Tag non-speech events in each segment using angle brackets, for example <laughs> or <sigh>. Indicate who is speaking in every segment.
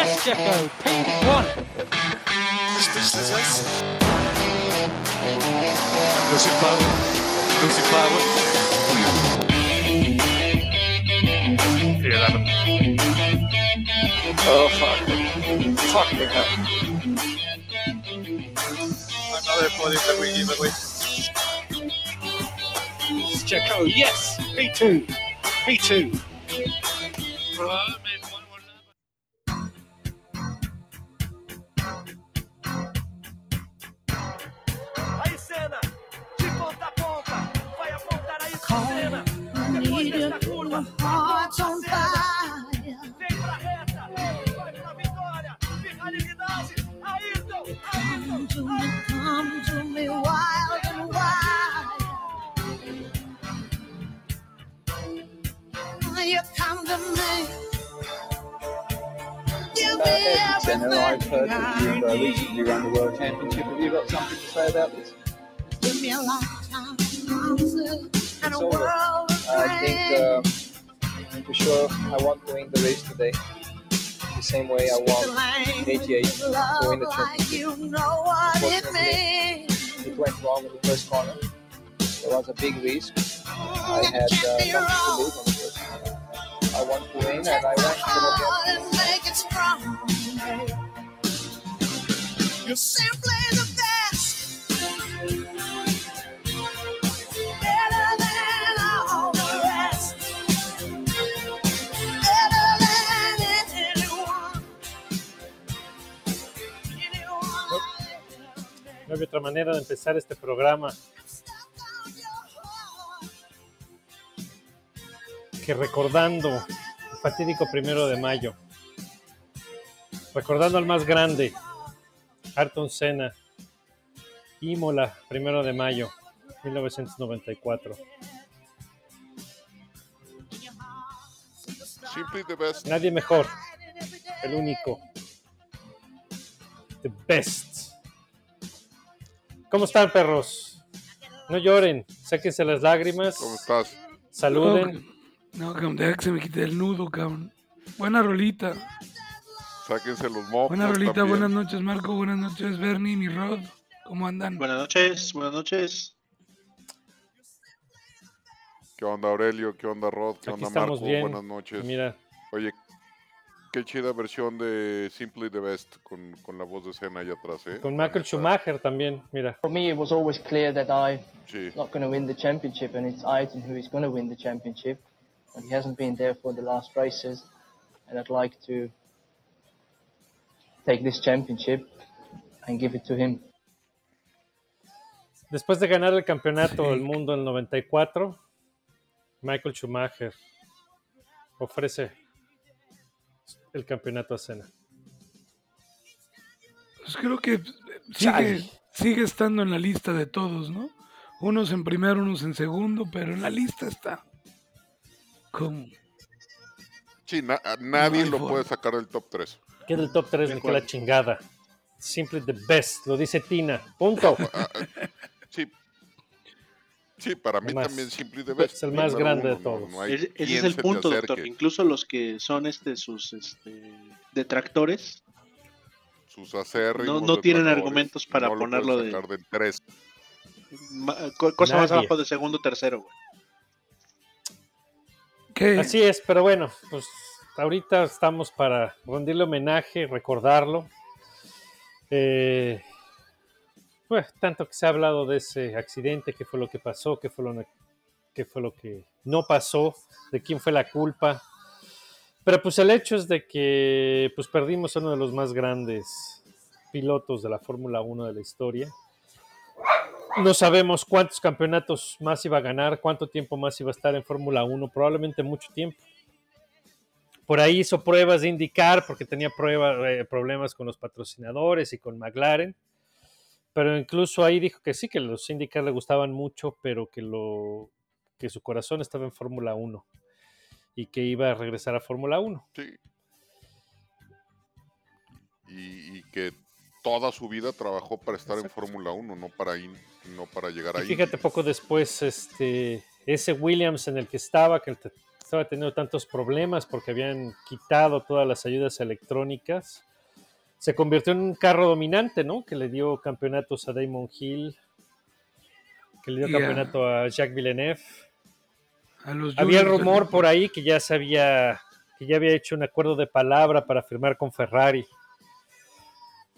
Speaker 1: Yes, Mystico P1.
Speaker 2: Lucy
Speaker 3: Flower. Lucy Flower. The 11.
Speaker 4: Oh, fuck. Fuck me up.
Speaker 2: Another podium that we give away.
Speaker 1: Checo, yes, P2, P2.
Speaker 4: Big risk. I had uh, something to lose on the first corner. I want to win, and I went to
Speaker 5: make it strong. You're simply the best.
Speaker 6: No hay otra manera de empezar este programa que recordando el fatídico primero de mayo. Recordando al más grande, Ayrton Senna, Imola, primero de mayo, 1994.
Speaker 3: Simply the best.
Speaker 6: Nadie mejor, el único, the best. ¿Cómo están, perros? No lloren, sáquense las lágrimas,
Speaker 3: ¿Cómo estás?
Speaker 6: saluden.
Speaker 7: No, cabrón, deja que se me quite el nudo, cabrón. Buena rolita.
Speaker 3: Sáquense los mocos.
Speaker 7: Buena rolita,
Speaker 3: también.
Speaker 7: buenas noches, Marco. Buenas noches, Bernie, mi Rod. ¿Cómo andan?
Speaker 2: Buenas noches, buenas noches.
Speaker 3: ¿Qué onda, Aurelio? ¿Qué onda, Rod? ¿Qué
Speaker 6: Aquí
Speaker 3: onda,
Speaker 6: estamos
Speaker 3: Marco?
Speaker 6: bien.
Speaker 3: Buenas noches.
Speaker 6: Mira,
Speaker 3: Oye, qué chida versión de Simply the Best con, con la voz de escena allá atrás, ¿eh?
Speaker 6: con Michael Schumacher también, mira.
Speaker 8: For me, it was always clear that I'm
Speaker 3: Sí.
Speaker 8: not going to win the championship, and it's Ayrton who is going to win the championship. And he hasn't been there for the last races, and I'd like to take this championship and give it to him.
Speaker 6: Después de ganar el campeonato del mundo en el 94, Michael Schumacher ofrece el campeonato a Senna.
Speaker 7: Pues creo que sigue, sigue estando en la lista de todos, ¿no? Unos en primero, unos en segundo, pero en la lista está. Como
Speaker 3: Sí, na- nadie
Speaker 7: hay
Speaker 3: lo
Speaker 7: forma.
Speaker 3: puede sacar del top 3.
Speaker 6: Que es el top 3, ni que la chingada. Simply the best, lo dice Tina. Punto.
Speaker 3: Sí. Sí, para mí
Speaker 6: Más.
Speaker 3: también Simply the
Speaker 6: Es
Speaker 3: Best.
Speaker 6: el más grande de
Speaker 3: uno,
Speaker 6: todos.
Speaker 3: no hay
Speaker 2: Ese, es el punto, doctor. Incluso los que son este sus este, detractores
Speaker 3: Sus acérrimos
Speaker 2: No- no tienen argumentos para
Speaker 3: no
Speaker 2: ponerlo de-
Speaker 3: del 3.
Speaker 2: ma- co- cosa más
Speaker 6: Nadie.
Speaker 2: abajo de segundo tercero. güey.
Speaker 6: Así es, pero bueno, pues ahorita estamos para rendirle homenaje, recordarlo. Eh, bueno, tanto que se ha hablado de ese accidente, qué fue lo que pasó, qué fue lo, fue lo que no pasó, de quién fue la culpa. Pero pues el hecho es de que pues perdimos a uno de los más grandes pilotos de la Fórmula 1 de la historia. No sabemos cuántos campeonatos más iba a ganar, cuánto tiempo más iba a estar en Fórmula 1, probablemente mucho tiempo. Por ahí hizo pruebas de indicar porque tenía eh, problemas con los patrocinadores y con McLaren. Pero incluso ahí dijo que sí, que los IndyCar le gustaban mucho, pero que, lo, que su corazón estaba en Fórmula 1 y que iba a regresar a Fórmula 1.
Speaker 3: Sí. Y que toda su vida trabajó para estar en Fórmula 1, no para, in- no para llegar ahí.
Speaker 6: fíjate, poco después, este, ese Williams en el que estaba, que estaba teniendo tantos problemas porque habían quitado todas las ayudas electrónicas. Se convirtió en un carro dominante, ¿no? Que le dio campeonatos a Damon Hill, que le dio
Speaker 7: a-
Speaker 6: campeonato a Jacques Villeneuve.
Speaker 7: A los
Speaker 6: Había rumor por ahí que ya se había, que ya había hecho un acuerdo de palabra para firmar con Ferrari.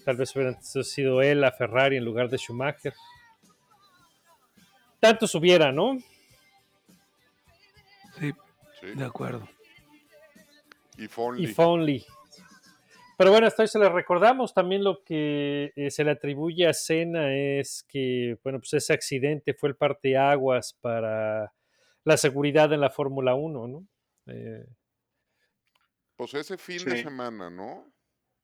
Speaker 6: Tal vez hubiera sido él a Ferrari en lugar de Schumacher. Tantos hubiera, ¿no?
Speaker 7: Sí,
Speaker 3: Sí.
Speaker 7: de acuerdo.
Speaker 3: Y Fonley.
Speaker 6: If only. Pero bueno, hasta hoy se le recordamos. También lo que eh, se le atribuye a Senna es que, bueno, pues ese accidente fue el parteaguas para la seguridad en la Fórmula 1, ¿no? Eh,
Speaker 3: Pues ese fin de semana, ¿no?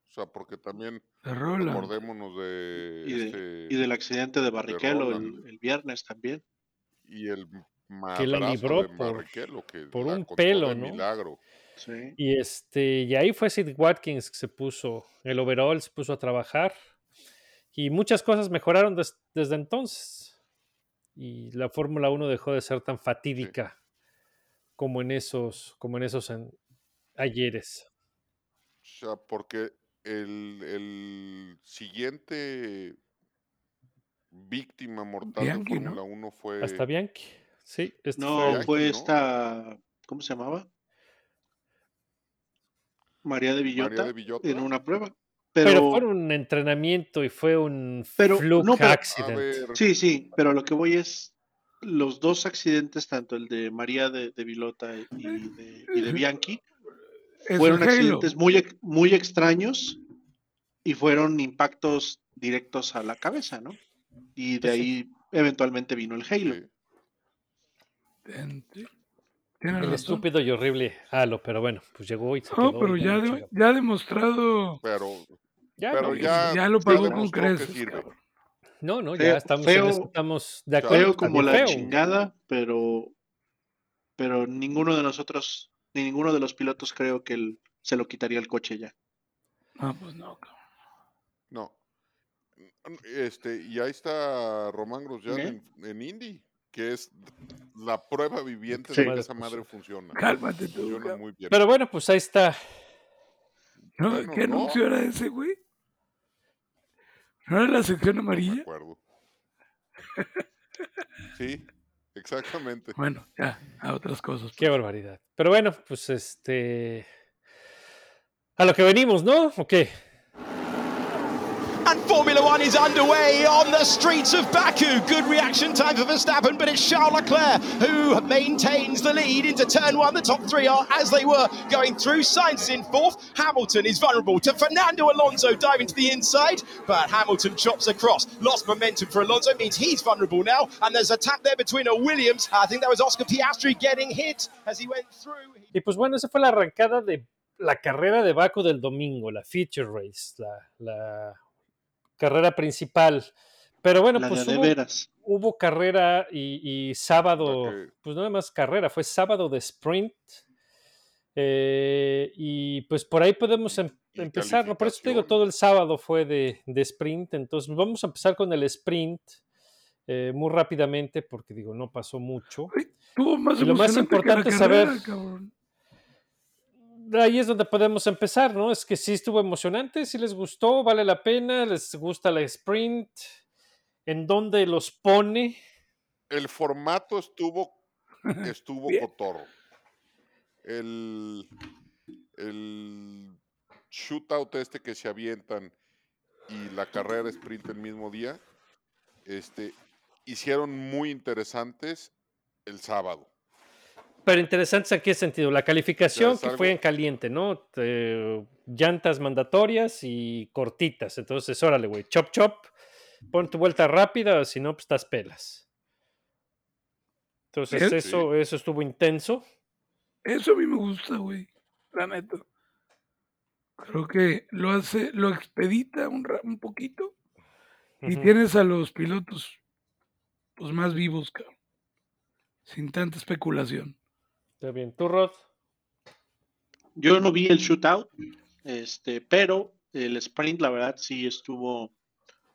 Speaker 3: O sea, porque también acordémonos de,
Speaker 2: Y, de-
Speaker 3: este,
Speaker 2: y del accidente de Barrichello el, viernes también.
Speaker 3: y el
Speaker 6: Que la libró
Speaker 3: de
Speaker 6: por-
Speaker 3: Barrichello, que
Speaker 6: por
Speaker 3: la
Speaker 6: un pelo, ¿no?
Speaker 3: milagro.
Speaker 2: Sí.
Speaker 6: y este, y ahí fue Sid Watkins que se puso el overall, se puso a trabajar. Y muchas cosas mejoraron des- desde entonces. Y la Fórmula 1 dejó de ser tan fatídica como en esos, como en esos ayeres.
Speaker 3: O sea, porque el, el siguiente víctima mortal
Speaker 7: Bianchi,
Speaker 3: de
Speaker 7: ¿no?
Speaker 3: Fórmula 1 fue
Speaker 6: Hasta Bianchi. Sí, este
Speaker 2: No,
Speaker 6: fue-
Speaker 3: Bianchi,
Speaker 2: fue
Speaker 3: ¿no?
Speaker 2: esta, ¿cómo se llamaba? María de Villota,
Speaker 3: María de Villota.
Speaker 2: en una prueba.
Speaker 6: pero,
Speaker 2: Pero,
Speaker 6: fue un entrenamiento y fue un
Speaker 2: Pero,
Speaker 6: fluke
Speaker 2: no, pero-
Speaker 6: accident.
Speaker 3: ver,
Speaker 2: sí, sí, pero lo que voy es los dos accidentes, tanto el de María de, de Villota y de, y de Bianchi,
Speaker 7: Es
Speaker 2: fueron accidentes muy, muy extraños y fueron impactos directos a la cabeza, ¿no? Y de ahí eventualmente vino el Halo.
Speaker 6: El
Speaker 7: razón.
Speaker 6: estúpido y horrible Halo, pero bueno, pues llegó y se
Speaker 7: No,
Speaker 6: quedó.
Speaker 7: pero
Speaker 6: y
Speaker 7: ya, de- ya ha demostrado
Speaker 3: pero,
Speaker 6: Ya,
Speaker 3: pero
Speaker 6: no,
Speaker 3: ya,
Speaker 7: ya lo pagó con creces.
Speaker 6: No, no,
Speaker 2: Feo-
Speaker 6: ya estamos, en
Speaker 2: feo-
Speaker 6: estamos de
Speaker 3: feo
Speaker 6: acuerdo.
Speaker 2: Feo como la
Speaker 6: feo.
Speaker 2: chingada, pero, pero ninguno de nosotros, ni ninguno de los pilotos creo que él se lo quitaría el coche ya.
Speaker 7: Ah, pues no, cabrón.
Speaker 3: No. Este, y ahí está Román Grosjean
Speaker 2: ¿Eh?
Speaker 3: en, en Indy, que es la prueba viviente
Speaker 2: Sí.
Speaker 3: de que esa madre funciona.
Speaker 7: Cálmate tú,
Speaker 3: Funciona muy bien.
Speaker 6: Pero bueno, pues ahí está.
Speaker 7: No,
Speaker 3: Bueno,
Speaker 7: ¿Qué
Speaker 3: no.
Speaker 7: anuncio era ese, güey? ¿No era la sección
Speaker 3: No me
Speaker 7: amarilla?
Speaker 3: acuerdo. Sí, exactamente.
Speaker 7: Bueno, ya, a otras cosas.
Speaker 6: Qué barbaridad. Pero bueno, pues este. A lo que venimos, ¿no? ¿O qué?
Speaker 9: And Formula One is underway on the streets of Baku. Good reaction time for Verstappen, but it's Charles Leclerc who maintains the lead into turn one. The top three are as they were going through. Sainz in fourth. Hamilton is vulnerable to Fernando Alonso diving to the inside, but Hamilton chops across. Lost momentum for Alonso means he's vulnerable now. And there's a tap there between a Williams. I think that was Oscar Piastri getting hit as he went through.
Speaker 6: Y pues bueno, esa fue la arrancada de la carrera de Baku del domingo, la feature race, la, la carrera principal. Pero bueno,
Speaker 2: La
Speaker 6: pues
Speaker 2: de
Speaker 6: hubo,
Speaker 2: veras.
Speaker 6: hubo carrera y, y sábado,
Speaker 3: que-
Speaker 6: pues no nada más carrera, fue sábado de sprint. Eh, y pues por ahí podemos em-
Speaker 3: Y
Speaker 6: empezar, ¿no? por eso te digo, todo el sábado fue de, de sprint, entonces vamos a empezar con el sprint eh, muy rápidamente, porque digo, no pasó mucho.
Speaker 7: Más
Speaker 6: Y lo más importante es saber-
Speaker 7: cabrón.
Speaker 6: Ahí es donde podemos empezar, ¿no? Es que sí estuvo emocionante, sí les gustó, vale la pena, les gusta la sprint, en dónde los pone.
Speaker 3: El formato estuvo, <laughs> estuvo cotorro. El, el shootout este que se avientan y la carrera sprint el mismo día, este, hicieron muy interesantes el sábado.
Speaker 6: Pero interesantes en qué sentido, la calificación que fue en caliente, ¿no? Te- llantas mandatorias y cortitas, entonces órale, güey, chop chop, pon tu vuelta rápida, si no, pues estás pelas. Entonces
Speaker 7: Bien.
Speaker 6: eso, eso estuvo intenso.
Speaker 7: Eso a mí me gusta, güey. La neta. Creo que lo hace, lo expedita un, un poquito. Y tienes a los pilotos pues más vivos, cabrón. Sin tanta especulación.
Speaker 6: Está bien. ¿Tú, Rod?
Speaker 2: Yo no vi el shootout, este, pero el sprint, la verdad, sí estuvo,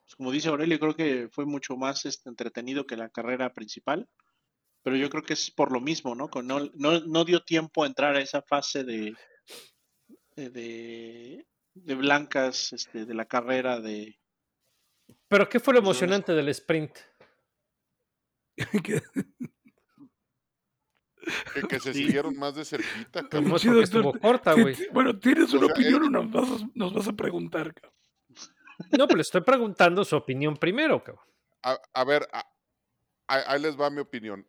Speaker 2: pues, como dice Aurelio, creo que fue mucho más este, entretenido que la carrera principal. pero yo creo que es por lo mismo, ¿no? Con- No, no, no dio tiempo a entrar a esa fase de, de, de, de blancas, este, de la carrera de...
Speaker 6: Pero ¿qué fue lo
Speaker 2: Pues,
Speaker 6: emocionante del sprint? <laughs>
Speaker 7: Que-
Speaker 3: se <laughs>
Speaker 2: Sí.
Speaker 3: siguieron más de cerquita, cabrón.
Speaker 7: Sí, doctor,
Speaker 6: estuvo corta, güey.
Speaker 7: bueno, tienes
Speaker 3: O
Speaker 7: una
Speaker 3: sea,
Speaker 7: opinión
Speaker 3: es-
Speaker 7: o nos vas, a, nos vas a preguntar, cabrón.
Speaker 6: No, pero le estoy preguntando su opinión primero, cabrón.
Speaker 3: A, a ver, a- a- ahí les va mi opinión.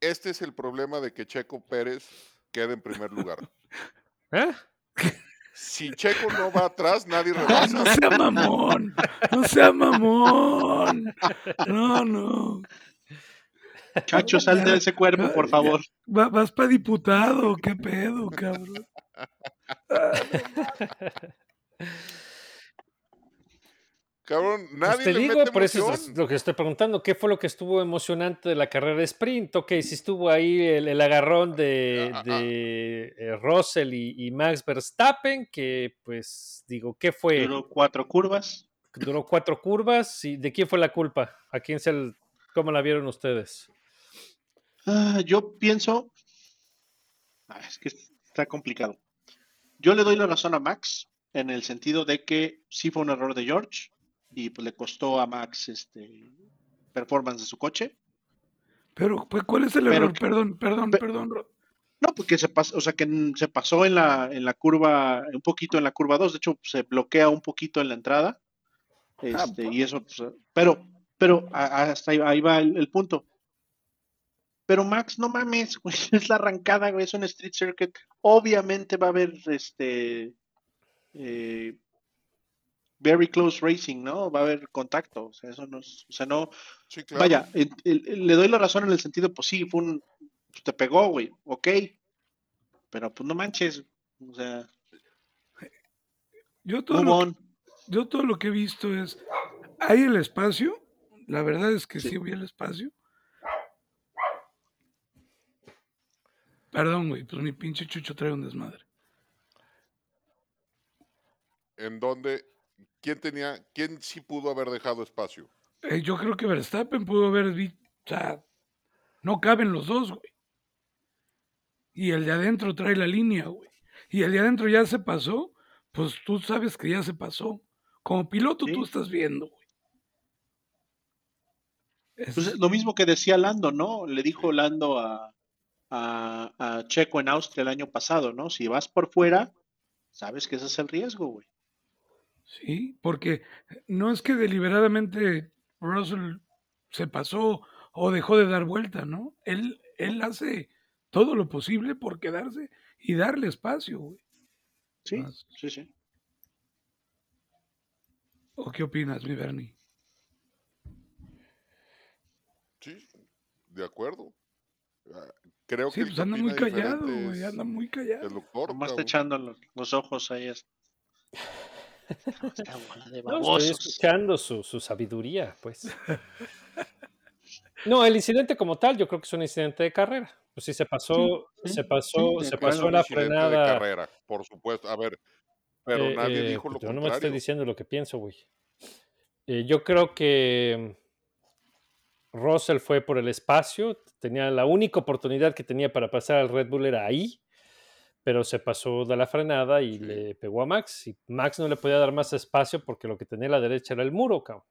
Speaker 3: Este es el problema de que Checo Pérez quede en primer lugar. <laughs>
Speaker 6: ¿Eh?
Speaker 3: Si Checo no va atrás, nadie <laughs> rebasa.
Speaker 7: no sea mamón, no sea mamón. No, no.
Speaker 2: Chacho, sal de ese cuerpo, por favor.
Speaker 7: Va- vas para diputado, qué pedo, cabrón.
Speaker 3: Cabrón,
Speaker 6: Pues
Speaker 3: nadie
Speaker 6: te
Speaker 3: le
Speaker 6: digo,
Speaker 3: mete
Speaker 6: por eso es lo que estoy preguntando. ¿Qué fue lo que estuvo emocionante de la carrera de sprint? Ok, si estuvo ahí el, el agarrón de,
Speaker 3: Ah, ah,
Speaker 6: de, eh, Russell y, y Max Verstappen, que pues digo, ¿qué fue?
Speaker 2: Duró cuatro curvas.
Speaker 6: Duró cuatro curvas. ¿Y ¿De quién fue la culpa? ¿A quién se el- ¿Cómo la vieron ustedes?
Speaker 2: Ah, yo pienso. Ah, es que está complicado. Yo le doy la razón a Max en el sentido de que sí fue un error de George y pues le costó a Max este performance de su coche.
Speaker 7: Pero, pues, ¿cuál es el
Speaker 2: Pero
Speaker 7: error?
Speaker 2: que-
Speaker 7: Perdón, perdón,
Speaker 2: pe-
Speaker 7: perdón.
Speaker 2: No, porque se pasó, o sea que se pasó en la, en la curva, un poquito en la curva 2, de hecho se bloquea un poquito en la entrada.
Speaker 7: Ah,
Speaker 2: Este, y eso, pues, pero, pero hasta ahí, ahí va el, el punto. Pero Max, no mames, güey, <laughs> es la arrancada, güey, es un street circuit. Obviamente va a haber este eh, very close racing, ¿no? Va a haber contacto. O sea, eso no es, o sea, no,
Speaker 3: Sí, claro.
Speaker 2: vaya, el- el- el- le doy la razón en el sentido, pues sí, fue un, pues, te pegó, güey, ok. Pero pues no manches, o sea,
Speaker 7: Yo todo, lo,
Speaker 2: on.
Speaker 7: yo todo lo que he visto es, hay el espacio, la verdad es que sí,
Speaker 2: Sí.
Speaker 7: vi el espacio. Perdón, güey, pues mi pinche chucho trae un desmadre.
Speaker 3: En donde, ¿quién tenía, quién sí pudo haber dejado espacio?
Speaker 7: Eh, yo creo que Verstappen pudo haber o sea, no caben los dos, güey. Y el de adentro trae la línea, güey. Y el de adentro ya se pasó, pues tú sabes que ya se pasó. Como piloto
Speaker 2: Sí.
Speaker 7: tú estás viendo, güey. Es-
Speaker 2: Pues es lo mismo que decía Lando, ¿no? Le dijo Lando a, a, a Checo en Austria el año pasado, ¿no? Si vas por fuera, sabes que ese es el riesgo, güey.
Speaker 7: Sí, porque no es que deliberadamente Russell se pasó o dejó de dar vuelta, ¿no? Él, él hace todo lo posible por quedarse y darle espacio, güey.
Speaker 2: Sí,
Speaker 7: Más.
Speaker 2: sí, sí.
Speaker 7: ¿O qué opinas, mi Bernie?
Speaker 3: Sí, de acuerdo. Creo
Speaker 7: Sí,
Speaker 3: que
Speaker 7: pues anda muy callado, güey,
Speaker 3: es
Speaker 7: anda muy callado.
Speaker 3: el doctor.
Speaker 2: Nomás echando los, los ojos ahí. es- bola de <laughs>
Speaker 6: No, estoy escuchando su, su sabiduría, pues. No, el incidente como tal, yo creo que es un incidente de carrera. Pues sí, se pasó,
Speaker 2: Sí,
Speaker 6: se
Speaker 2: sí,
Speaker 6: pasó,
Speaker 2: de
Speaker 6: se pasó la
Speaker 3: Incidente de
Speaker 6: frenada.
Speaker 3: carrera, por supuesto. A ver, pero
Speaker 6: Eh,
Speaker 3: nadie
Speaker 6: eh,
Speaker 3: dijo lo
Speaker 6: pues yo no me estoy
Speaker 3: contrario.
Speaker 6: diciendo lo que pienso, güey. Eh, yo creo que Russell fue por el espacio, tenía la única oportunidad que tenía para pasar al Red Bull era ahí, pero se pasó de la frenada y
Speaker 3: Sí.
Speaker 6: le pegó a Max. Y Max no le podía dar más espacio porque lo que tenía a la derecha era el muro, cabrón.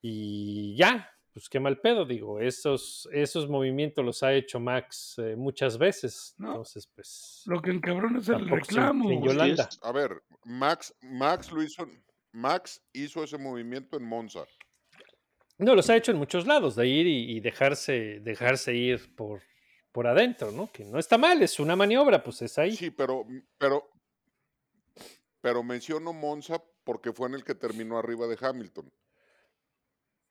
Speaker 6: Y ya, pues qué mal pedo, digo. Esos, esos movimientos los ha hecho Max eh, muchas veces.
Speaker 7: No.
Speaker 6: Entonces, pues.
Speaker 7: Lo que encabrona es el reclamo.
Speaker 2: Yola-
Speaker 6: Yolanda.
Speaker 2: es.
Speaker 3: A ver, Max, Max lo hizo, Max hizo ese movimiento en Monza.
Speaker 6: No, los ha hecho en muchos lados, de ir y, y dejarse, dejarse ir por, por adentro, ¿no? Que no está mal, es una maniobra, pues es ahí.
Speaker 3: Sí, pero, pero, pero menciono Monza porque fue en el que terminó arriba de Hamilton.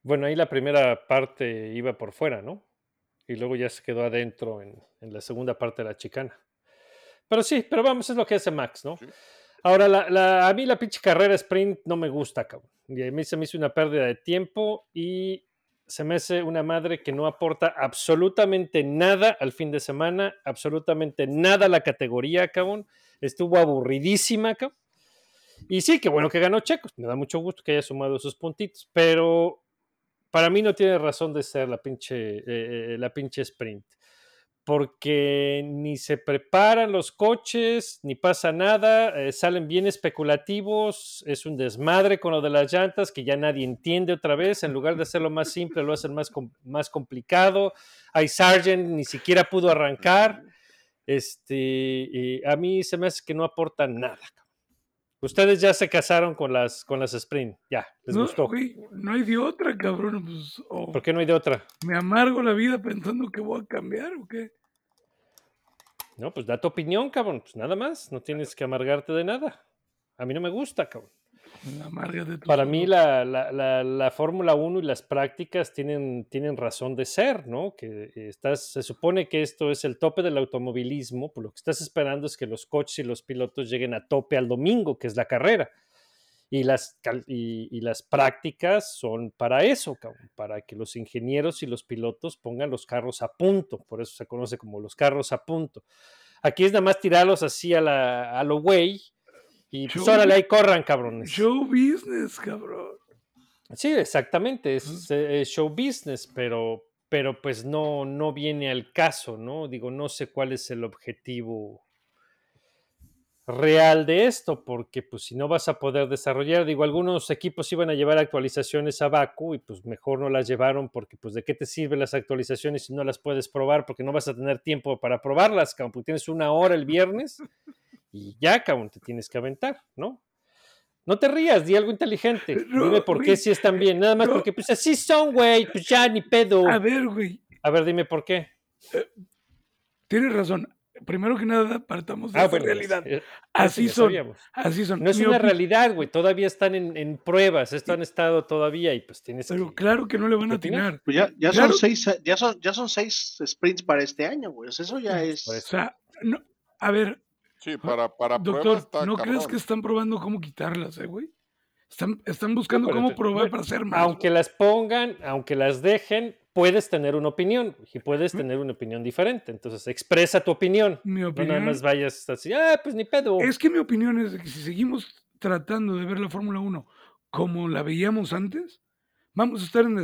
Speaker 6: Bueno, ahí la primera parte iba por fuera, ¿no? Y luego ya se quedó adentro en, en la segunda parte de la chicana. Pero sí, pero vamos, es lo que hace Max, ¿no?
Speaker 3: Sí.
Speaker 6: Ahora, la, a mí la pinche carrera sprint no me gusta, cabrón. Y a mí se me hizo una pérdida de tiempo y se me hace una madre que no aporta absolutamente nada al fin de semana, absolutamente nada a la categoría, cabrón. Estuvo aburridísima, cabrón. Y sí, qué bueno que ganó Checo. Me da mucho gusto que haya sumado sus puntitos, pero para mí no tiene razón de ser la pinche, eh, eh, la pinche sprint. Porque ni se preparan los coches, ni pasa nada, eh, salen bien especulativos, es un desmadre con lo de las llantas que ya nadie entiende otra vez, en lugar de hacerlo más simple lo hacen más, más complicado. Hay Sargent, ni siquiera pudo arrancar. Este, a mí se me hace que no aportan nada. Ustedes ya se casaron con las, con las sprint, ya, les
Speaker 7: no,
Speaker 6: gustó.
Speaker 7: güey, no hay de otra, cabrón. Pues,
Speaker 6: ¿Por qué no hay de otra?
Speaker 7: me amargo la vida pensando que voy a cambiar o qué.
Speaker 6: No, pues da tu opinión, cabrón. Pues nada más, no tienes que amargarte de nada. A mí no me gusta, cabrón.
Speaker 7: Tú
Speaker 6: Para mí la, la, la, la Fórmula 1 y las prácticas tienen, tienen razón de ser, ¿no? Que estás, se supone que esto es el tope del automovilismo, pues lo que estás esperando es que los coches y los pilotos lleguen a tope al domingo, que es la carrera. Y las, y, y las prácticas son para eso, para que los ingenieros y los pilotos pongan los carros a punto, por eso se conoce como los carros a punto. Aquí es nada más tirarlos así a, la, a lo güey y pues
Speaker 7: Show-
Speaker 6: órale, ahí corran, cabrones.
Speaker 7: Show business, cabrón.
Speaker 6: Sí, exactamente, es, es show business, pero, pero pues no, no viene al caso, ¿no? Digo, no sé cuál es el objetivo real de esto, porque pues si no vas a poder desarrollar, digo, algunos equipos iban a llevar actualizaciones a Baku y pues mejor no las llevaron porque pues de qué te sirven las actualizaciones si no las puedes probar porque no vas a tener tiempo para probarlas, porque tienes una hora el viernes y ya, cabrón, te tienes que aventar, ¿no? No te rías, di algo inteligente.
Speaker 7: No,
Speaker 6: dime por qué si están bien. Nada más
Speaker 7: no.
Speaker 6: porque pues así son, güey. Pues ya ni pedo.
Speaker 7: A ver, güey,
Speaker 6: A ver, dime por qué.
Speaker 7: tienes razón. Primero que nada, partamos de
Speaker 6: Ah,
Speaker 7: esa
Speaker 6: bueno,
Speaker 7: realidad.
Speaker 6: eh,
Speaker 7: Así son.
Speaker 6: sabíamos.
Speaker 7: Así son.
Speaker 6: No es
Speaker 7: Mi
Speaker 6: una realidad, güey. Todavía están en, en pruebas. Esto han estado todavía y pues tienes
Speaker 7: Pero
Speaker 6: que...
Speaker 7: claro que no le van a atinar.
Speaker 2: Pues ya, ya
Speaker 7: Claro.
Speaker 2: son seis, ya son, ya son seis sprints para este año, güey. O sea, eso ya es.
Speaker 7: O sea, no, a ver,
Speaker 3: Sí, para, para
Speaker 7: doctor,
Speaker 3: está
Speaker 7: ¿no crees que están probando cómo quitarlas, eh, güey? Están, están buscando cómo
Speaker 6: te-
Speaker 7: probar
Speaker 6: bueno,
Speaker 7: para hacer más.
Speaker 6: Aunque las pongan, aunque las dejen, puedes tener una opinión y puedes tener una opinión diferente. Entonces, expresa tu opinión.
Speaker 7: Mi
Speaker 6: No
Speaker 7: opinión
Speaker 6: nada más vayas así, ah, pues ni pedo.
Speaker 7: es que mi opinión es de que si seguimos tratando de ver la Fórmula 1 como la veíamos antes, vamos a estar en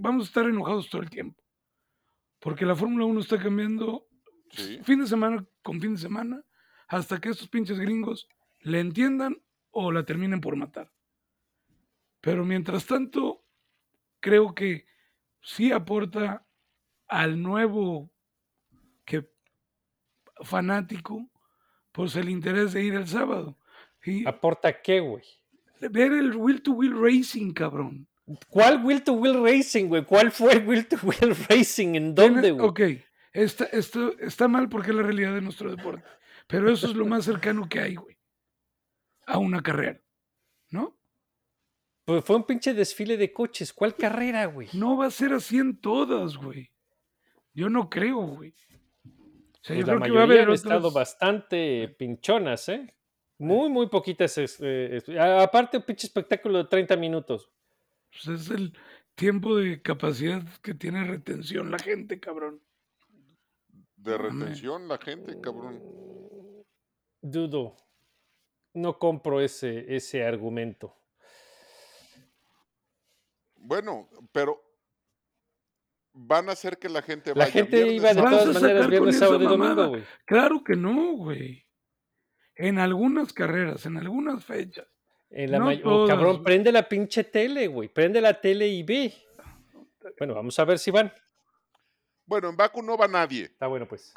Speaker 7: vamos a estar enojados todo el tiempo. Porque la Fórmula 1 está cambiando
Speaker 3: Sí.
Speaker 7: fin de semana con fin de semana hasta que estos pinches gringos le entiendan o la terminen por matar. Pero mientras tanto, creo que sí aporta al nuevo que fanático pues el interés de ir el sábado y
Speaker 6: ¿Aporta qué, güey?
Speaker 7: ver el wheel to wheel racing, cabrón.
Speaker 6: ¿Cuál Will to Will Racing, güey? ¿Cuál fue el Will to Will Racing? ¿En dónde, güey?
Speaker 7: Ok, está mal porque es la realidad de nuestro deporte, pero eso es lo más cercano que hay, güey, a una carrera, ¿no?
Speaker 6: Pues fue un pinche desfile de coches. ¿Cuál carrera, güey?
Speaker 7: No va a ser así en todas, güey. Yo no creo, güey. O sea,
Speaker 6: Pues
Speaker 7: yo
Speaker 6: la
Speaker 7: creo que va a
Speaker 6: mayoría
Speaker 7: haber
Speaker 6: han estado bastante pinchonas, ¿eh? Muy, muy poquitas. eh, aparte, un pinche espectáculo de 30 minutos.
Speaker 7: pues, es el tiempo de capacidad que tiene retención la gente, cabrón.
Speaker 3: De retención la gente, cabrón.
Speaker 6: Dudo. No compro ese, ese argumento.
Speaker 3: Bueno, pero van a hacer que la gente
Speaker 6: La
Speaker 3: vaya
Speaker 6: gente
Speaker 3: viernes,
Speaker 6: iba de todas maneras viernes, sábado y domingo, güey.
Speaker 7: Claro que no, güey. En algunas carreras, en algunas fechas.
Speaker 6: En la
Speaker 7: No
Speaker 6: oh, cabrón, prende la pinche tele, güey. Prende la tele y ve. Bueno, vamos a ver si van.
Speaker 3: Bueno, en Baku no va nadie.
Speaker 6: Está bueno, pues.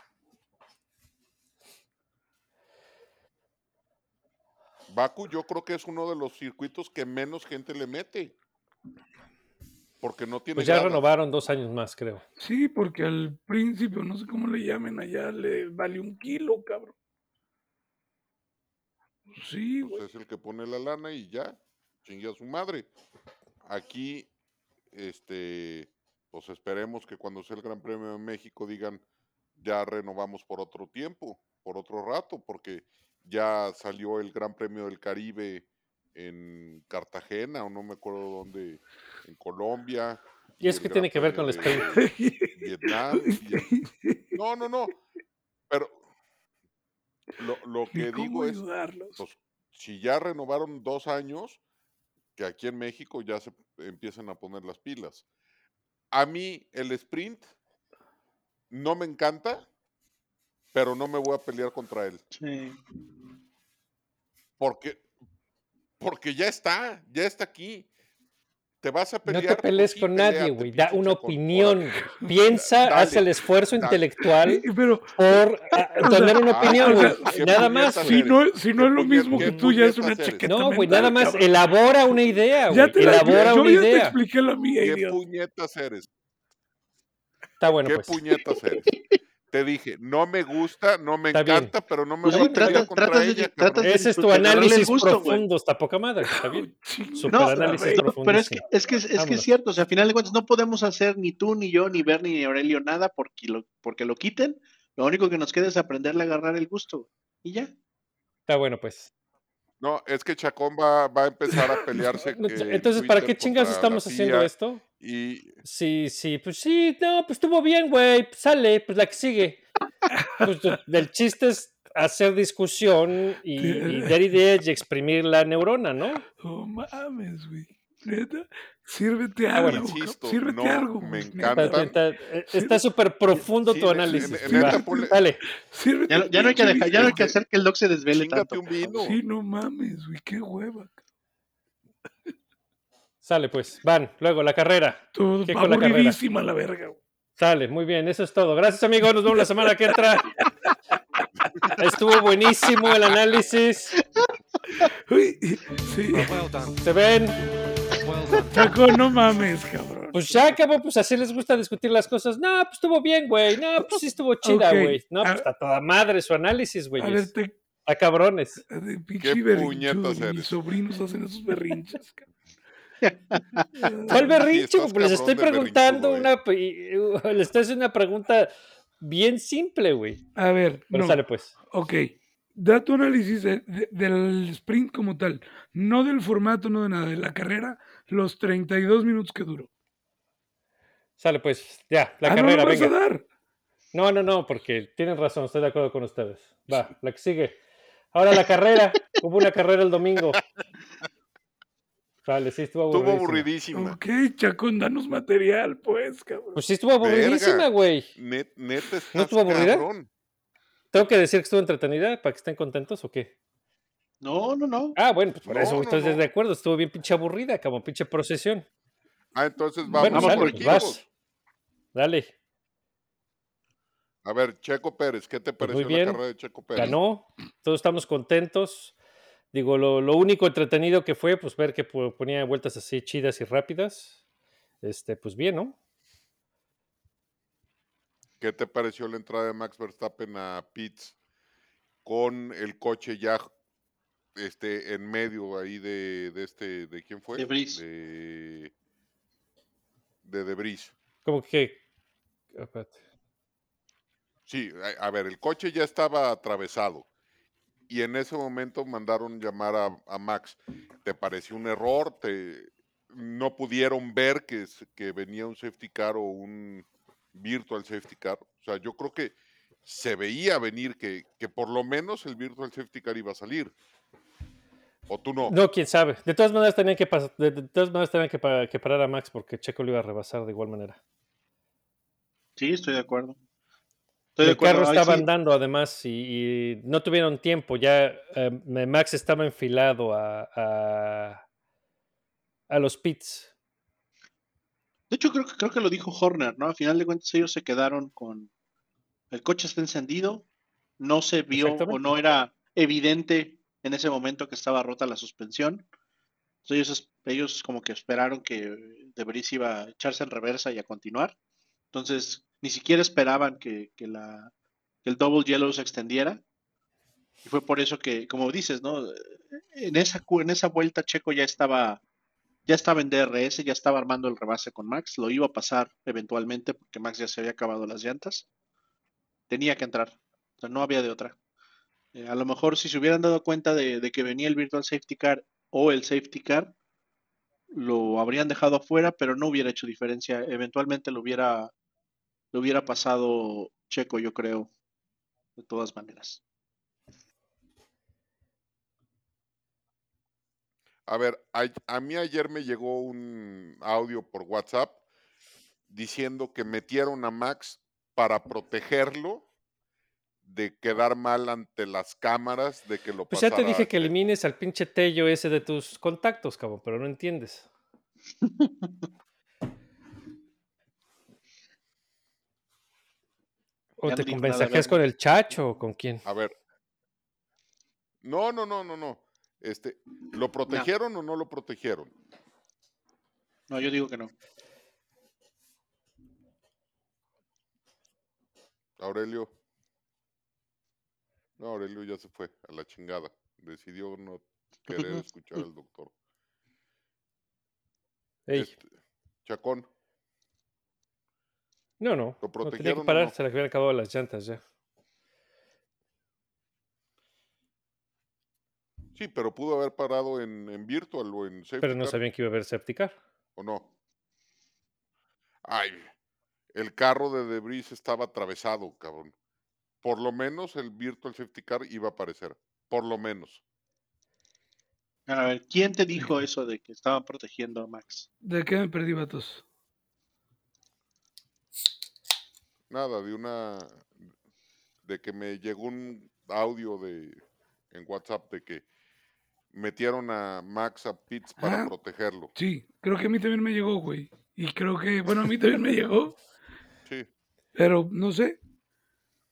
Speaker 3: Baku yo creo que es uno de los circuitos que menos gente le mete. Porque no tiene
Speaker 6: Pues ya renovaron dos años más, creo.
Speaker 7: Sí, porque al principio, no sé cómo le llamen allá, le vale un kilo, cabrón. Sí, güey.
Speaker 3: Pues es el que pone la lana y ya, chingue a su madre. Aquí, este, pues esperemos que cuando sea el Gran Premio de México digan, ya renovamos por otro tiempo, por otro rato, porque ya salió el Gran Premio del Caribe en Cartagena o no me acuerdo dónde, en Colombia.
Speaker 6: ¿Y qué
Speaker 3: Gran
Speaker 6: tiene que ver con sprint?
Speaker 3: de Vietnam. el- <laughs> No, no, no. Pero lo, lo que digo es, pues, si ya renovaron dos años, que aquí en México ya se empiezan a poner las pilas. A mí el sprint no me encanta, pero no me voy a pelear contra él.
Speaker 2: Sí.
Speaker 3: Porque, porque ya está, ya está aquí. Te vas a
Speaker 6: No
Speaker 3: pelear.
Speaker 6: te pelees
Speaker 3: sí,
Speaker 6: con nadie, güey. Da una opinión. Piensa,
Speaker 3: Dale,
Speaker 6: haz el esfuerzo
Speaker 3: dale.
Speaker 6: intelectual
Speaker 7: Pero
Speaker 6: por <laughs> ah, tener una
Speaker 3: Ah,
Speaker 6: opinión,
Speaker 7: o
Speaker 6: güey.
Speaker 7: sea,
Speaker 6: Nada más,
Speaker 7: si no, si no
Speaker 3: ¿Qué
Speaker 7: es lo mismo que tú, ya es una chaqueta
Speaker 6: No, güey, nada más
Speaker 7: cabrón.
Speaker 6: elabora una idea,
Speaker 7: Ya
Speaker 6: güey.
Speaker 7: te la,
Speaker 6: Elabora
Speaker 7: yo
Speaker 6: una
Speaker 7: ya te
Speaker 6: idea.
Speaker 7: expliqué la mía,
Speaker 3: ¿Qué
Speaker 7: idiota.
Speaker 3: puñetas eres?
Speaker 6: Está bueno,
Speaker 3: ¿Qué
Speaker 6: pues.
Speaker 3: puñetas eres? <laughs> Te dije, no me gusta, no me
Speaker 6: Está bien.
Speaker 3: encanta, pero no me
Speaker 2: Pues
Speaker 3: voy
Speaker 2: sí,
Speaker 3: a pelear
Speaker 2: tratas-
Speaker 3: contra
Speaker 2: tratas de-
Speaker 3: ella.
Speaker 2: tratas
Speaker 3: cabrón.
Speaker 2: de-
Speaker 6: Ese es tu análisis
Speaker 2: gusto,
Speaker 6: profundo, está poca madre, está bien. <laughs> Super
Speaker 2: No,
Speaker 6: análisis
Speaker 2: No, pero es que, es que, es que es cierto, o sea, a final de cuentas no podemos hacer ni tú, ni yo, ni Bernie, ni Aurelio nada porque lo, porque lo quiten. Lo único que nos queda es aprenderle a agarrar el gusto. Y ya.
Speaker 6: Está bueno, pues.
Speaker 3: No, es que Chacón va, va a empezar a <laughs> pelearse.
Speaker 6: Entonces, ¿para qué chingas estamos haciendo esto?
Speaker 3: Y
Speaker 6: Sí, sí, pues sí, no, pues estuvo bien, güey, pues sale, pues la que sigue. Pues el chiste es hacer discusión y, y <laughs> dar ideas y exprimir la neurona, ¿no?
Speaker 7: No mames, güey. Neta, sírvete
Speaker 6: Ah,
Speaker 7: algo.
Speaker 6: bueno.
Speaker 3: Insisto,
Speaker 7: sírvete
Speaker 3: no
Speaker 7: algo.
Speaker 3: me encanta.
Speaker 6: Está- súper profundo
Speaker 3: Sí,
Speaker 6: tu análisis. Dale.
Speaker 7: Sírvete
Speaker 2: Ya, no- ya no hay que dejar, ya no hay que hacer que el doc se desvele
Speaker 3: Chíngate
Speaker 2: tanto.
Speaker 3: un vino.
Speaker 7: Sí, no mames, güey, qué hueva.
Speaker 6: Sale, pues. Van, luego la carrera.
Speaker 7: Todo
Speaker 6: ¿Qué con la carrera?
Speaker 7: la verga. güey.
Speaker 6: Sale, muy bien, eso es todo. Gracias, amigos. Nos vemos la semana que entra. Estuvo buenísimo el análisis.
Speaker 7: Uy, sí.
Speaker 1: Well done.
Speaker 6: Se ven.
Speaker 1: Well done.
Speaker 7: Chaco, no mames, cabrón.
Speaker 6: Pues ya acabó, pues así les gusta discutir las cosas. No, pues estuvo bien, güey. No, pues sí estuvo chida, güey. No, pues está toda madre su análisis, güey.
Speaker 7: A ver, te,
Speaker 6: A cabrones.
Speaker 3: ¿Qué puñetas
Speaker 7: Mis
Speaker 3: eres?
Speaker 7: sobrinos hacen esos berrinches. cabrón. <laughs>
Speaker 6: ¿Cuál berrinche? Pues les estoy preguntando una. y- Les estoy haciendo una pregunta bien simple, güey.
Speaker 7: A ver,
Speaker 6: Pero
Speaker 7: no.
Speaker 6: sale, pues.
Speaker 7: Ok. Da tu análisis de- de- del sprint como tal. No del formato, no de nada. De la carrera, los 32 minutos que duró.
Speaker 6: Sale, pues. Ya, la
Speaker 7: ah,
Speaker 6: carrera,
Speaker 7: no lo vas
Speaker 6: venga.
Speaker 7: a dar.
Speaker 6: No, no, no, porque tienen razón, estoy de acuerdo con ustedes. Va, la que sigue. Ahora la carrera. <laughs> Hubo una carrera el domingo. Vale, sí, estuvo
Speaker 3: Estuvo
Speaker 6: aburridísima.
Speaker 3: aburridísima.
Speaker 7: Ok, Chacón, danos material, pues, cabrón.
Speaker 6: Pues sí, estuvo aburridísima, güey.
Speaker 3: Net, neta,
Speaker 6: ¿No estuvo aburrida?
Speaker 3: cabrón.
Speaker 6: ¿Tengo que decir que estuvo entretenida para que estén contentos o qué?
Speaker 2: No, no, no.
Speaker 6: Ah, bueno, pues por
Speaker 3: No,
Speaker 6: eso
Speaker 3: no,
Speaker 6: estoy
Speaker 3: no.
Speaker 6: de acuerdo. Estuvo bien pinche aburrida, como pinche procesión.
Speaker 3: Ah, entonces
Speaker 6: bueno,
Speaker 3: vamos
Speaker 2: vamos
Speaker 6: sale,
Speaker 3: por equipos.
Speaker 6: vas. Dale.
Speaker 3: A ver, Checo Pérez, ¿qué te
Speaker 6: Pues muy
Speaker 3: pareció
Speaker 6: bien.
Speaker 3: la carrera de Checo Pérez?
Speaker 6: Ganó. Todos estamos contentos. Digo, lo, lo único entretenido que fue, pues ver que po- ponía vueltas así chidas y rápidas. Este, pues bien, ¿no?
Speaker 3: ¿Qué te pareció la entrada de Max Verstappen a Pitts con el coche ya este, en medio ahí de, de este, ¿de quién fue?
Speaker 2: De Vries.
Speaker 3: De, de Debris.
Speaker 6: Como que. espérate.
Speaker 3: Sí, a, a ver, el coche ya estaba atravesado y en ese momento mandaron llamar a, a Max. ¿Te pareció un error? ¿Te, ¿No pudieron ver que, que venía un safety car o un virtual safety car? O sea, yo creo que se veía venir que, que por lo menos el virtual safety car iba a salir. ¿O tú no?
Speaker 6: No, quién sabe. De todas maneras tenían que, pas- de, de todas maneras tenían que, pa- que parar a Max porque Checo lo iba a rebasar de igual manera.
Speaker 2: Sí, estoy de acuerdo. Estoy
Speaker 6: el carro estaba
Speaker 2: sí.
Speaker 6: andando además y, y no tuvieron tiempo. Ya eh, Max estaba enfilado a, a, a los pits.
Speaker 2: De hecho, creo que, creo que lo dijo Horner, ¿no? A final de cuentas, ellos se quedaron con. El coche está encendido, no se vio o no era evidente en ese momento que estaba rota la suspensión. Entonces, ellos, ellos como que esperaron que Debris iba a echarse en reversa y a continuar. Entonces, ni siquiera esperaban que, que la, el double yellow se extendiera. Y fue por eso que, como dices, ¿no? En esa, en esa vuelta Checo ya estaba ya estaba en DRS, ya estaba armando el rebase con Max, lo iba a pasar eventualmente porque Max ya se había acabado las llantas. Tenía que entrar, o sea, no había de otra. Eh, a lo mejor si se hubieran dado cuenta de, de que venía el Virtual Safety Car o el Safety Car, lo habrían dejado afuera, pero no hubiera hecho diferencia. Eventualmente lo hubiera, lo hubiera pasado Checo, yo creo, de todas maneras.
Speaker 3: A ver, a, a mí ayer me llegó un audio por WhatsApp diciendo que metieron a Max para protegerlo de quedar mal ante las cámaras, de que lo
Speaker 6: Pues ya te dije que elimines al pinche Tello ese de tus contactos, cabrón, pero no entiendes. <laughs> ¿O te
Speaker 2: ¿verdad?
Speaker 6: con el Chacho o con quién?
Speaker 3: A ver. No, no, no, no, no. Este, ¿lo protegieron o no lo protegieron?
Speaker 2: No, yo digo que no.
Speaker 3: Aurelio. No, Aurelio ya se fue a la chingada. Decidió no querer <laughs> escuchar al doctor.
Speaker 6: Ey,
Speaker 3: Este, Chacón,
Speaker 6: no, no.
Speaker 3: ¿lo
Speaker 6: No tenía que parar,
Speaker 3: no?
Speaker 6: se le habían acabado las llantas ya.
Speaker 3: Sí, pero pudo haber parado en, en virtual o en safety
Speaker 6: Pero no
Speaker 3: car,
Speaker 6: sabían que iba a haber septicar.
Speaker 3: o no. Ay, el carro de Debris estaba atravesado, cabrón. Por lo menos el virtual safety car iba a aparecer. Por lo menos.
Speaker 2: A ver, ¿quién te dijo <laughs> eso de que estaban protegiendo a Max?
Speaker 7: ¿De qué me perdí, vatos?
Speaker 3: Nada, de una. de que me llegó un audio de en WhatsApp de que metieron a Max a Pitts para
Speaker 7: Ah.
Speaker 3: protegerlo.
Speaker 7: Sí, creo que a mí también me llegó, güey. Y creo que, bueno, a mí también me llegó,
Speaker 3: Sí.
Speaker 7: pero no sé.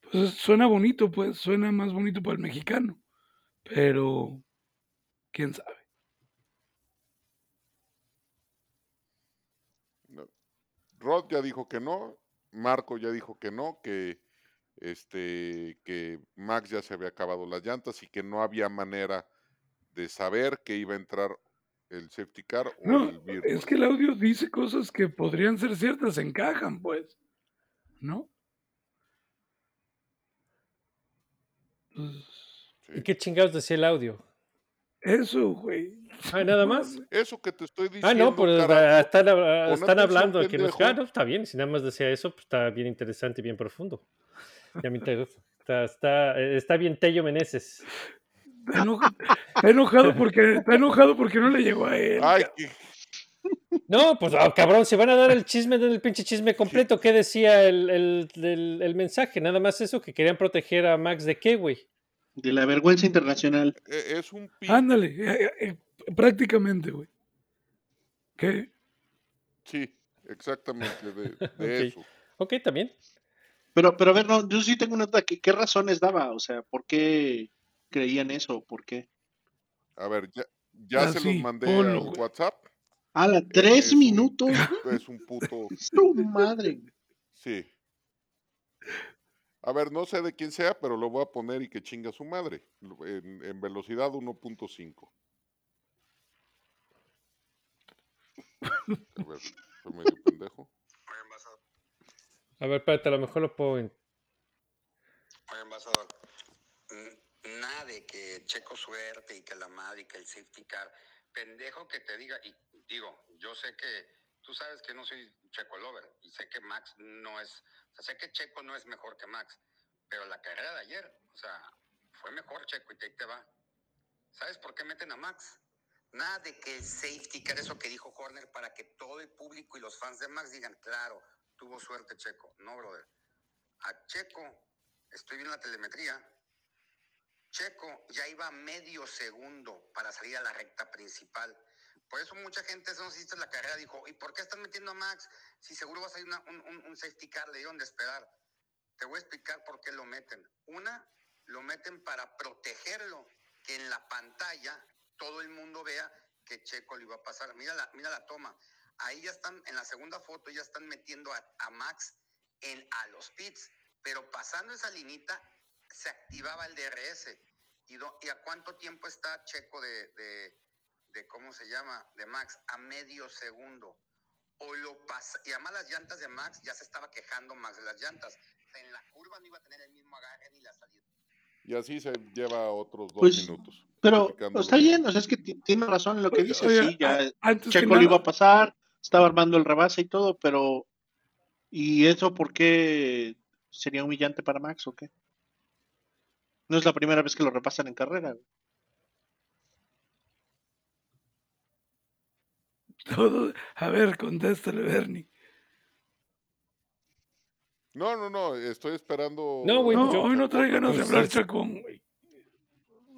Speaker 7: Pues suena bonito, pues, suena más bonito para el mexicano. Pero, quién sabe.
Speaker 3: No. Rod ya dijo que no, Marco ya dijo que no, que este que Max ya se había acabado las llantas y que no había manera de saber que iba a entrar el safety car o
Speaker 7: No,
Speaker 3: el virtual.
Speaker 7: es que el audio dice cosas que podrían ser ciertas, encajan, pues. ¿No? Pues,
Speaker 3: Sí.
Speaker 6: ¿Y qué chingados decía el audio?
Speaker 7: Eso, güey.
Speaker 6: Ah, nada más.
Speaker 3: Eso que te estoy diciendo.
Speaker 6: Ah, no, pues
Speaker 3: carajo,
Speaker 6: están,
Speaker 3: pon
Speaker 6: están hablando de que
Speaker 3: pendejo.
Speaker 6: claro, está bien. Si nada más decía eso, pues está bien interesante y bien profundo. Ya me interesa. Está, está, está bien Tello Meneses.
Speaker 7: Está, enoja- está enojado porque está enojado porque no le llegó a él.
Speaker 3: Ay,
Speaker 6: No, pues ah, cabrón, si van a dar el chisme, den el pinche chisme completo. ¿Qué decía el, el- el- el mensaje? Nada más eso, que querían proteger a Max de qué, güey.
Speaker 2: De la vergüenza internacional.
Speaker 3: e- es un pi-
Speaker 7: Ándale, eh, eh, prácticamente, güey. ¿Qué?
Speaker 3: Sí, exactamente, de, <laughs> de
Speaker 6: Ok.
Speaker 3: eso.
Speaker 6: Ok, también.
Speaker 2: Pero, pero a ver, no, yo sí tengo una duda. ¿Qué, qué razones daba? O sea, ¿por qué creían eso? ¿Por qué?
Speaker 3: A ver, ya, ya
Speaker 7: Ah,
Speaker 3: se
Speaker 7: sí,
Speaker 3: los mandé
Speaker 7: ponlo, güey.
Speaker 3: WhatsApp.
Speaker 2: A la tres
Speaker 3: es un-
Speaker 2: minutos. <laughs>
Speaker 3: Es un puto. <laughs>
Speaker 2: Su madre.
Speaker 3: Sí. A ver, no sé de quién sea, pero lo voy a poner y que chinga su madre. En, en velocidad 1.5. A ver, soy medio pendejo.
Speaker 6: A ver, espérate, a lo mejor lo puedo.
Speaker 10: oye, embajador, nada de que checo suerte y que la madre y que el safety car. Pendejo que te diga, y digo, yo sé que tú sabes que no soy checo lover y sé que Max no es, sea, sé que Checo no es mejor que Max, pero la carrera de ayer, o sea, fue mejor Checo y ahí te va. ¿Sabes por qué meten a Max? Nada de que el safety car, eso que dijo Horner, para que todo el público y los fans de Max digan, claro, tuvo suerte Checo. No, brother. A Checo, estoy viendo la telemetría, Checo ya iba medio segundo para salir a la recta principal. Por eso mucha gente, eso no sé si viste la carrera, dijo, ¿y por qué están metiendo a Max? Si seguro va a salir una- un, safety car, le dieron de esperar. Te voy a explicar por qué lo meten. Una, lo meten para protegerlo, que en la pantalla todo el mundo vea que Checo le iba a pasar. Mira la, mira la toma. Ahí ya están, en la segunda foto, ya están metiendo a, a Max en, a los pits, pero pasando esa linita se activaba el DRS. ¿Y, a cuánto tiempo está Checo de, de, cómo se llama, de Max? A medio segundo. O lo pasa, y además las llantas de Max ya se estaba quejando Max de las llantas. En la curva no iba a tener el mismo agarre ni la salida.
Speaker 3: Y así se lleva otros dos
Speaker 2: Pues,
Speaker 3: minutos.
Speaker 2: Pero está
Speaker 3: bien.
Speaker 2: o sea, es que ti- tiene razón en lo que dice.
Speaker 7: oye,
Speaker 2: sí, ya Checo lo iba a pasar, estaba armando el rebase y todo, pero ¿y eso por qué sería humillante para Max o qué? No es la primera vez que lo repasan en carrera.
Speaker 7: Todo- a ver, contéstale, Bernie.
Speaker 3: No, no, no, estoy esperando.
Speaker 6: No, güey,
Speaker 7: No,
Speaker 6: pues yo-
Speaker 7: hoy no trae ganas de
Speaker 6: pues
Speaker 7: hablar
Speaker 6: es-
Speaker 7: chacón, güey.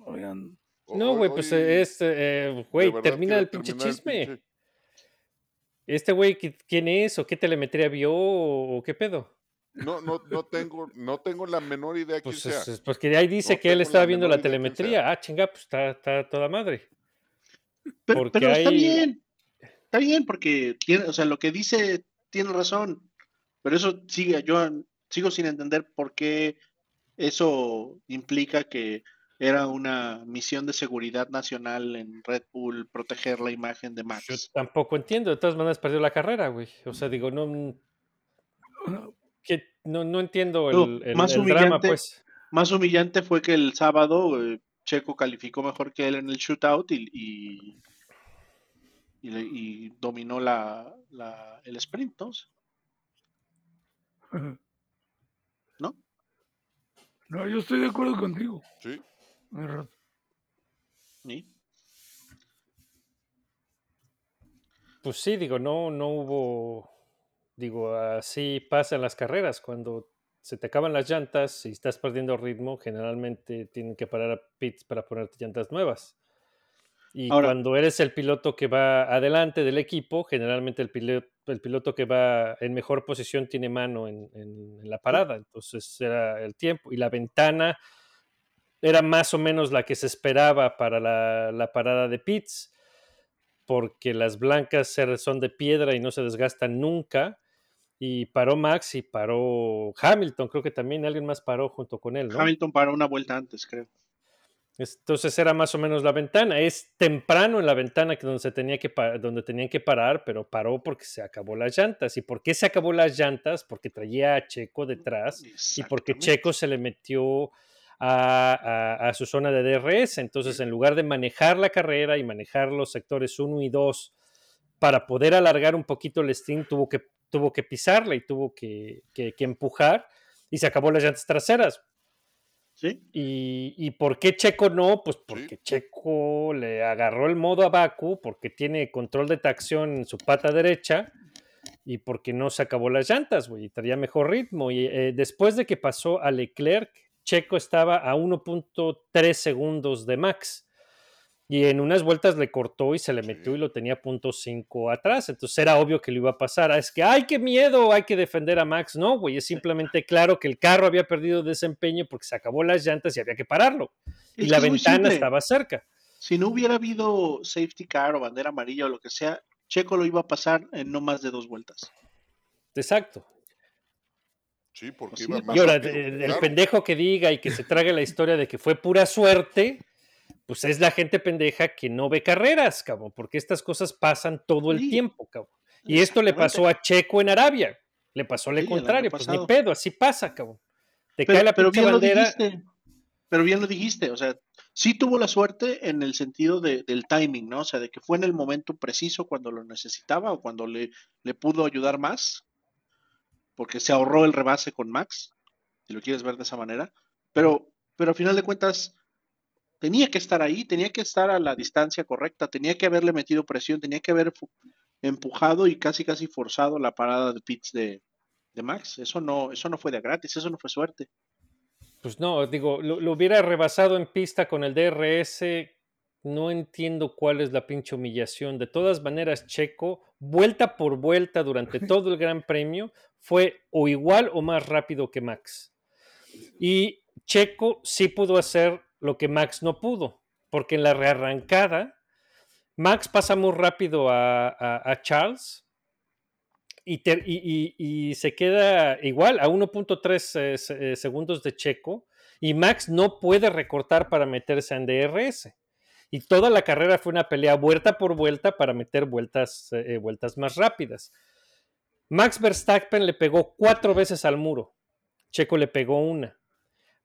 Speaker 7: Oigan,
Speaker 6: No, güey, pues
Speaker 3: hoy
Speaker 6: eh, güey, termina el pinche
Speaker 3: el
Speaker 6: chisme.
Speaker 3: pinche-
Speaker 6: Este güey, ¿qui- ¿quién es? ¿O qué telemetría vio? ¿O qué pedo?
Speaker 3: No, no, no tengo, no tengo la menor idea quién
Speaker 6: Pues,
Speaker 3: sea.
Speaker 6: es- es- porque ahí dice
Speaker 3: No
Speaker 6: que él estaba viendo la telemetría. Ah, chinga, pues está, está toda madre.
Speaker 2: Pero,
Speaker 6: Porque
Speaker 2: pero está
Speaker 6: hay-
Speaker 2: bien, está bien, porque tiene, o sea, lo que dice tiene razón, pero eso sigue, yo sigo sin entender por qué eso implica que era una misión de seguridad nacional en Red Bull proteger la imagen de
Speaker 6: Yo
Speaker 2: Max.
Speaker 6: tampoco entiendo. De todas maneras, perdió la carrera, güey. O sea, digo, no. que no, no entiendo el, el-
Speaker 2: más
Speaker 6: el drama,
Speaker 2: humillante,
Speaker 6: pues.
Speaker 2: más humillante fue que el sábado eh, Checo calificó mejor que él en el shootout y, y, y le- y dominó la, la- el sprint, ¿no? ¿No?
Speaker 7: no, yo estoy de acuerdo contigo.
Speaker 3: Sí.
Speaker 2: Sí.
Speaker 6: Pues sí, digo, no, no hubo. Digo, así pasan las carreras. Cuando se te acaban las llantas y estás perdiendo ritmo, generalmente tienen que parar a pits para ponerte llantas nuevas. Y
Speaker 2: Ahora-
Speaker 6: cuando eres el piloto que va adelante del equipo, generalmente el piloto, el piloto que va en mejor posición tiene mano en, en- en la parada. Entonces era el tiempo. Y la ventana era más o menos la que se esperaba para la, la parada de pits, porque las blancas son de piedra y no se desgastan nunca. Y paró Max y paró Hamilton, creo que también alguien más paró junto con él, ¿no?
Speaker 2: Hamilton paró una vuelta antes, creo.
Speaker 6: Entonces era más o menos la ventana. Es temprano en la ventana que donde, se tenía que donde tenían que parar, pero paró porque se acabó las llantas. ¿Y por qué se acabó las llantas? Porque traía a Checo detrás y porque. Checo se le metió a, a- a su zona de DRS. Entonces, en lugar de manejar la carrera y manejar los sectores 1 y 2 para poder alargar un poquito el stint, tuvo que, tuvo que pisarla y tuvo que, que- que empujar y se acabó las llantas traseras.
Speaker 2: ¿Sí?
Speaker 6: ¿Y, y por qué Checo no? Pues porque Checo le agarró el modo a Baku, porque tiene control de tracción en su pata derecha y porque no se acabó las llantas, güey, y traía mejor ritmo. Y eh, después de que pasó a Leclerc, Checo estaba a 1.3 segundos de Max. Y en unas vueltas le cortó y se le metió y lo tenía punto .5 atrás. Entonces era obvio que lo iba a pasar. Ah, Es que, ¡ay, qué miedo! Hay que defender a Max. No, güey, es simplemente claro que el carro había perdido desempeño porque se acabó las llantas y había que pararlo. Y
Speaker 2: Es
Speaker 6: la ventana
Speaker 2: simple.
Speaker 6: estaba cerca.
Speaker 2: Si no hubiera habido safety car o bandera amarilla o lo que sea, Checo lo iba a pasar en no más de dos vueltas.
Speaker 6: Exacto.
Speaker 3: Sí, porque iba
Speaker 2: de
Speaker 3: más
Speaker 6: Y ahora,
Speaker 3: rápido,
Speaker 6: el
Speaker 3: claro.
Speaker 6: pendejo que diga y que se trague la historia de que fue pura suerte, pues es la gente pendeja que no ve carreras, cabrón, porque estas cosas pasan todo el
Speaker 2: Sí.
Speaker 6: tiempo, cabrón. Y esto le pasó a Checo en Arabia. Le pasó
Speaker 2: Sí,
Speaker 6: lo
Speaker 2: año
Speaker 6: contrario, pues ni pedo, así pasa, cabrón. Te
Speaker 2: Pero,
Speaker 6: cae la
Speaker 2: pero bien lo
Speaker 6: bandera.
Speaker 2: dijiste. Pero bien lo dijiste. O sea, sí tuvo la suerte en el sentido de- del timing, ¿no? O sea, de que fue en el momento preciso cuando lo necesitaba o cuando le, le pudo ayudar más. Porque se ahorró el rebase con Max, si lo quieres ver de esa manera. Pero, pero al final de cuentas, tenía que estar ahí, tenía que estar a la distancia correcta, tenía que haberle metido presión, tenía que haber empujado y casi casi forzado la parada de pits de, de Max. Eso no, eso no fue de gratis, eso no fue suerte.
Speaker 6: Pues no, digo, lo, lo hubiera rebasado en pista con el DRS. No entiendo cuál es la pinche humillación. De todas maneras, Checo, vuelta por vuelta durante <laughs> todo el Gran Premio, fue o igual o más rápido que Max. Y Checo sí pudo hacer lo que Max no pudo, porque en la rearrancada, Max pasa muy rápido a, Charles y, se queda igual a 1.3 eh, eh, segundos de Checo y Max no puede recortar para meterse en DRS. Y toda la carrera fue una pelea vuelta por vuelta para meter vueltas, eh, vueltas más rápidas. Max Verstappen le pegó cuatro veces al muro. Checo le pegó una.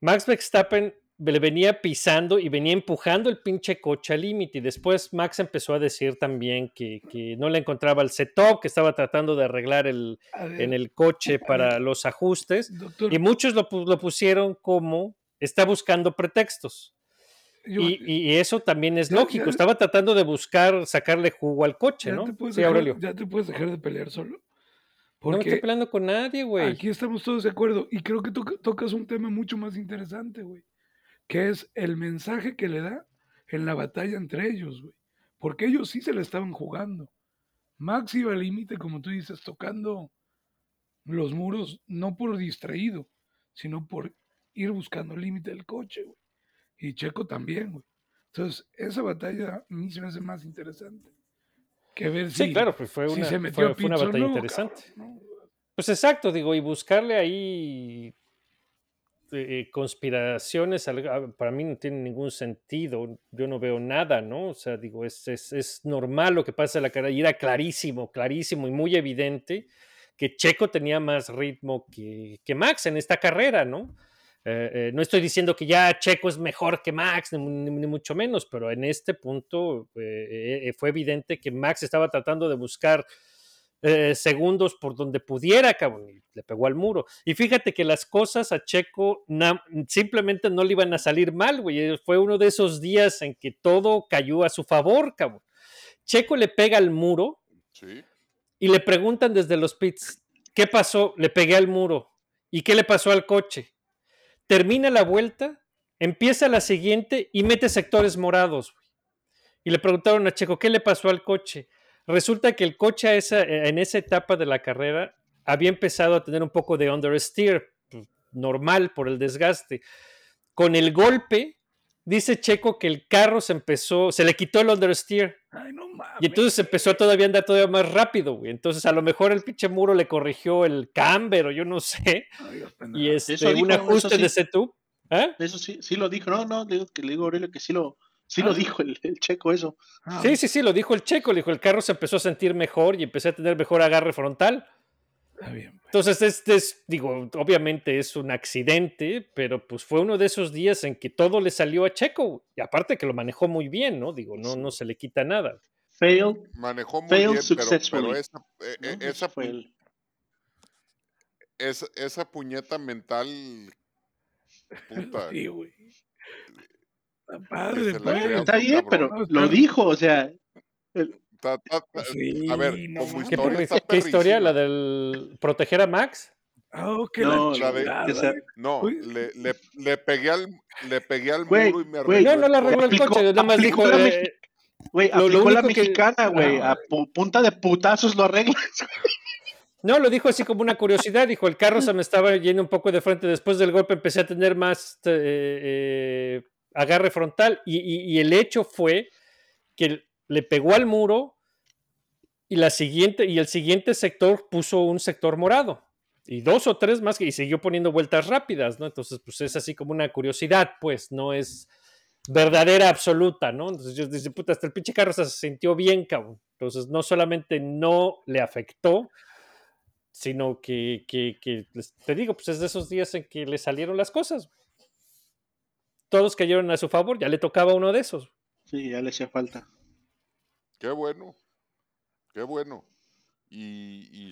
Speaker 6: Max Verstappen le venía pisando y venía empujando el pinche coche al límite. Y después Max empezó a decir también que, que no le encontraba el setup, que estaba tratando de arreglar el,
Speaker 7: ver,
Speaker 6: en el coche <laughs> para los ajustes.
Speaker 7: doctor,
Speaker 6: Y muchos lo, lo pusieron como está buscando pretextos.
Speaker 7: Yo-
Speaker 6: Y, y eso también es
Speaker 7: Ya-
Speaker 6: lógico.
Speaker 7: ya-
Speaker 6: Estaba tratando de buscar sacarle jugo al coche,
Speaker 7: ya
Speaker 6: ¿no?
Speaker 7: te puedes
Speaker 6: Sí,
Speaker 7: dejar-
Speaker 6: Aurelio.
Speaker 7: ya te puedes dejar de pelear solo.
Speaker 6: No me estoy peleando con nadie, güey.
Speaker 7: aquí estamos todos de acuerdo. Y creo que toca- tocas un tema mucho más interesante, güey. Que es el mensaje que le da en la batalla entre ellos, güey. Porque ellos sí se la estaban jugando. Max iba al límite, como tú dices, tocando los muros, no por distraído, sino por ir buscando el límite del coche, güey. Y Checo también, güey. Entonces, esa batalla a mí se me hace más interesante que ver si,
Speaker 6: Sí, claro, pues fue
Speaker 7: si
Speaker 6: una,
Speaker 7: se metió
Speaker 6: fue,
Speaker 7: a
Speaker 6: fue una batalla
Speaker 7: no,
Speaker 6: interesante.
Speaker 7: cabrón, ¿no?
Speaker 6: Pues exacto, digo, y buscarle ahí eh, conspiraciones, para mí no tiene ningún sentido, yo no veo nada, ¿no? O sea, digo, es, es, es normal lo que pasa en la carrera, y era clarísimo, clarísimo y muy evidente que Checo tenía más ritmo que, que Max en esta carrera, ¿no? Eh, eh, no estoy diciendo que ya Checo es mejor que Max, ni, mu- ni- ni mucho menos, pero en este punto fue evidente que Max estaba tratando de buscar eh, segundos por donde pudiera, cabrón, y le pegó al muro. Y fíjate que las cosas a Checo simplemente no le iban a salir mal, güey. Eh, Fue uno de esos días en que todo cayó a su favor, cabrón. Checo le pega al muro
Speaker 3: Sí.
Speaker 6: y le preguntan desde los pits, ¿qué pasó? Le pegué al muro. ¿Y qué le pasó al coche? Termina la vuelta, empieza la siguiente y mete sectores morados. güey. Y le preguntaron a Checo, ¿qué le pasó al coche? Resulta que el coche a esa- eh, en esa etapa de la carrera había empezado a tener un poco de understeer, pues, normal por el desgaste. Con el golpe, dice Checo que el carro se empezó, se le quitó el understeer.
Speaker 7: Ay, no mames.
Speaker 6: Y entonces empezó a todavía andar todavía más rápido, güey. Entonces a lo mejor el pinche muro le corrigió el camber o yo no sé.
Speaker 7: Ay, Dios,
Speaker 6: Y este, un ajuste
Speaker 2: sí.
Speaker 6: de setup. ¿Ah?
Speaker 2: Eso sí, sí lo dijo. No, no, digo que le digo a Aurelio que sí lo, sí lo
Speaker 7: Ah.
Speaker 2: dijo el, el checo eso.
Speaker 7: Ah,
Speaker 6: Sí, sí, sí, lo dijo el checo. Le dijo, el carro se empezó a sentir mejor y empecé a tener mejor agarre frontal.
Speaker 7: Está bien.
Speaker 6: Entonces, este es, digo, obviamente es un accidente, pero pues fue uno de esos días en que todo le salió a Checo. Y aparte que lo manejó muy bien, ¿no? Digo, no, no se le quita nada.
Speaker 2: Failed,
Speaker 3: Manejó muy
Speaker 2: Failed
Speaker 3: bien, pero, esa, eh, eh, esa, pu- esa, esa puñeta mental, puta,
Speaker 7: Sí, güey. Está
Speaker 3: que
Speaker 7: padre, padre.
Speaker 2: Está bien, pero lo dijo, o sea, el-
Speaker 3: Ta- ta- ta-
Speaker 7: Sí,
Speaker 3: a ver,
Speaker 7: no
Speaker 3: como.
Speaker 6: ¿Qué,
Speaker 3: historia está
Speaker 6: qué historia? ¿La del proteger a Max?
Speaker 7: Oh, que
Speaker 2: No,
Speaker 7: la
Speaker 3: de-
Speaker 2: que
Speaker 7: güey.
Speaker 3: No, le, le, le pegué al, le pegué al
Speaker 2: Güey,
Speaker 3: muro y me
Speaker 2: güey.
Speaker 3: arregló
Speaker 6: No, no le arregló el
Speaker 2: Aplicó-
Speaker 6: coche, nada más
Speaker 2: aplicó
Speaker 6: dijo.
Speaker 2: la
Speaker 6: eh,
Speaker 2: güey,
Speaker 6: lo- lo
Speaker 2: aplicó la mexicana, güey,
Speaker 7: Ah,
Speaker 2: a pu- punta de putazos lo arreglas.
Speaker 6: No, lo dijo así como una curiosidad. Dijo, el carro se me estaba yendo un poco de frente. Después del golpe empecé a tener más eh, eh, agarre frontal. Y, el hecho fue que le pegó al muro y, la siguiente, y el siguiente sector puso un sector morado. Y dos o tres más, y siguió poniendo vueltas rápidas, ¿no? Entonces, pues es así como una curiosidad, pues, no es verdadera absoluta, ¿no? Entonces yo dije, puta, hasta el pinche carro se sintió bien, cabrón. Entonces, no solamente no le afectó, sino que, que, que, les- te digo, pues es de esos días en que le salieron las cosas. Todos cayeron a su favor, ya le tocaba uno de esos.
Speaker 2: Sí, ya le hacía falta.
Speaker 3: Qué bueno, qué bueno. Y,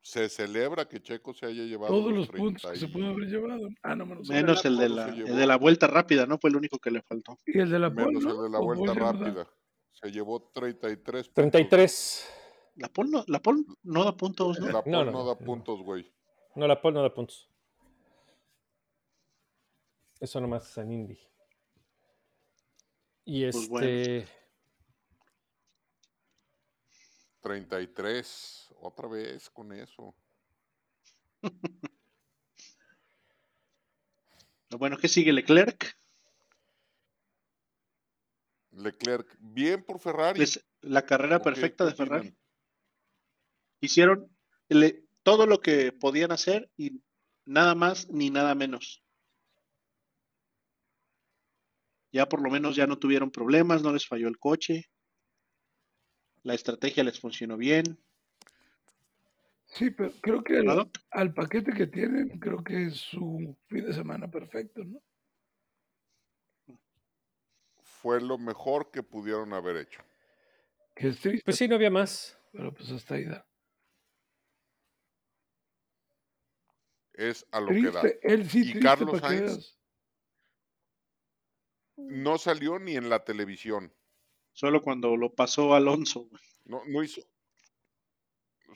Speaker 3: se celebra que Checo se haya llevado
Speaker 7: Todos los
Speaker 3: 30
Speaker 7: puntos que se
Speaker 3: y-
Speaker 7: pueden haber llevado. Ah, no, menos,
Speaker 2: Menos el de la,
Speaker 3: se
Speaker 2: el de la vuelta rápida, ¿no? Fue el único que le faltó.
Speaker 7: Y el de la
Speaker 3: menos
Speaker 7: ¿no?
Speaker 3: el de la
Speaker 7: ¿O
Speaker 3: vuelta
Speaker 7: verdad?
Speaker 3: rápida. Se llevó 33 puntos.
Speaker 6: 33.
Speaker 2: La Pol no, la Pol no da puntos, ¿no?
Speaker 3: La Pol
Speaker 6: no,
Speaker 3: no,
Speaker 6: no,
Speaker 3: da puntos, güey.
Speaker 6: No, la pole no da puntos. Eso nomás es en Indy. Y este.
Speaker 2: Pues bueno.
Speaker 3: 33. Otra vez con eso. <laughs>
Speaker 2: Lo bueno que sigue Leclerc.
Speaker 3: Leclerc, bien por Ferrari.
Speaker 2: Es la carrera
Speaker 3: ¿O qué-
Speaker 2: perfecta de Ferrari. Hicieron le- todo lo que podían hacer y nada más ni nada menos. Ya por lo menos ya no tuvieron problemas, no les falló el coche. La estrategia les funcionó bien.
Speaker 7: Sí, pero creo que al, paquete que tienen, creo que es su fin de semana perfecto, ¿no?
Speaker 3: Fue lo mejor que pudieron haber hecho.
Speaker 7: Que es triste,
Speaker 6: Pues sí, no había más.
Speaker 7: pero pues hasta ahí da.
Speaker 3: Es a lo que da.
Speaker 7: Él sí
Speaker 3: Y Carlos
Speaker 7: veas.
Speaker 3: No salió ni en la televisión.
Speaker 2: Solo cuando lo pasó Alonso. güey.
Speaker 3: No, no hizo.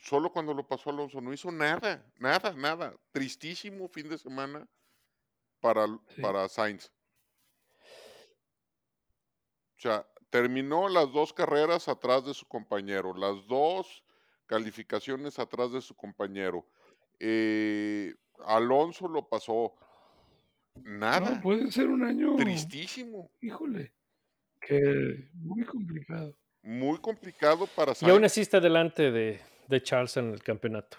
Speaker 3: Solo cuando lo pasó Alonso, no hizo nada, nada, nada. Tristísimo fin de semana para,
Speaker 7: Sí.
Speaker 3: para Sainz. O sea, terminó las dos carreras atrás de su compañero, las dos calificaciones atrás de su compañero. Eh, Alonso lo pasó. Nada.
Speaker 7: No, puede ser un año,
Speaker 3: Tristísimo.
Speaker 7: híjole, que muy complicado.
Speaker 3: Muy complicado para
Speaker 6: Y aún
Speaker 3: Sainz.
Speaker 6: así está delante de, de Charles en el campeonato.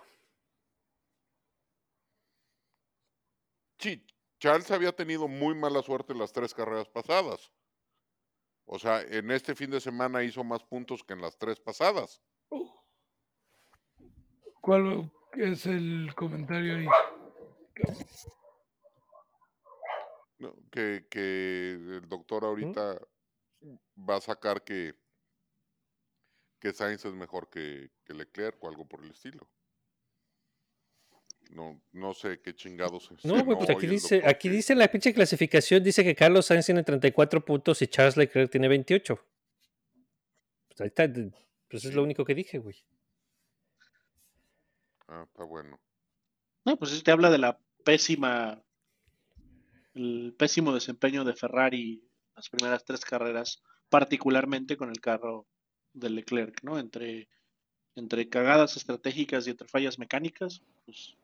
Speaker 3: Sí, Charles había tenido muy mala suerte las tres carreras pasadas. O sea, en este fin de semana hizo más puntos que en las tres pasadas.
Speaker 7: ¿Cuál es el comentario ahí?
Speaker 3: ¿No? Que, que el doctor ahorita va a sacar que, que Sainz es mejor que, que Leclerc o algo por el estilo. No, no sé qué chingados.
Speaker 6: No,
Speaker 3: cenó
Speaker 6: güey, pues aquí dice, aquí
Speaker 3: que-
Speaker 6: dice en la pinche clasificación, dice que Carlos Sainz tiene 34 puntos y Charles Leclerc tiene 28. Pues ahí está, pues es lo único que dije, güey.
Speaker 3: Ah, está bueno.
Speaker 2: No, pues te habla de la pésima, el pésimo desempeño de Ferrari las primeras tres carreras, particularmente con el carro de Leclerc, ¿no? Entre, entre cagadas estratégicas y entre fallas mecánicas, pues.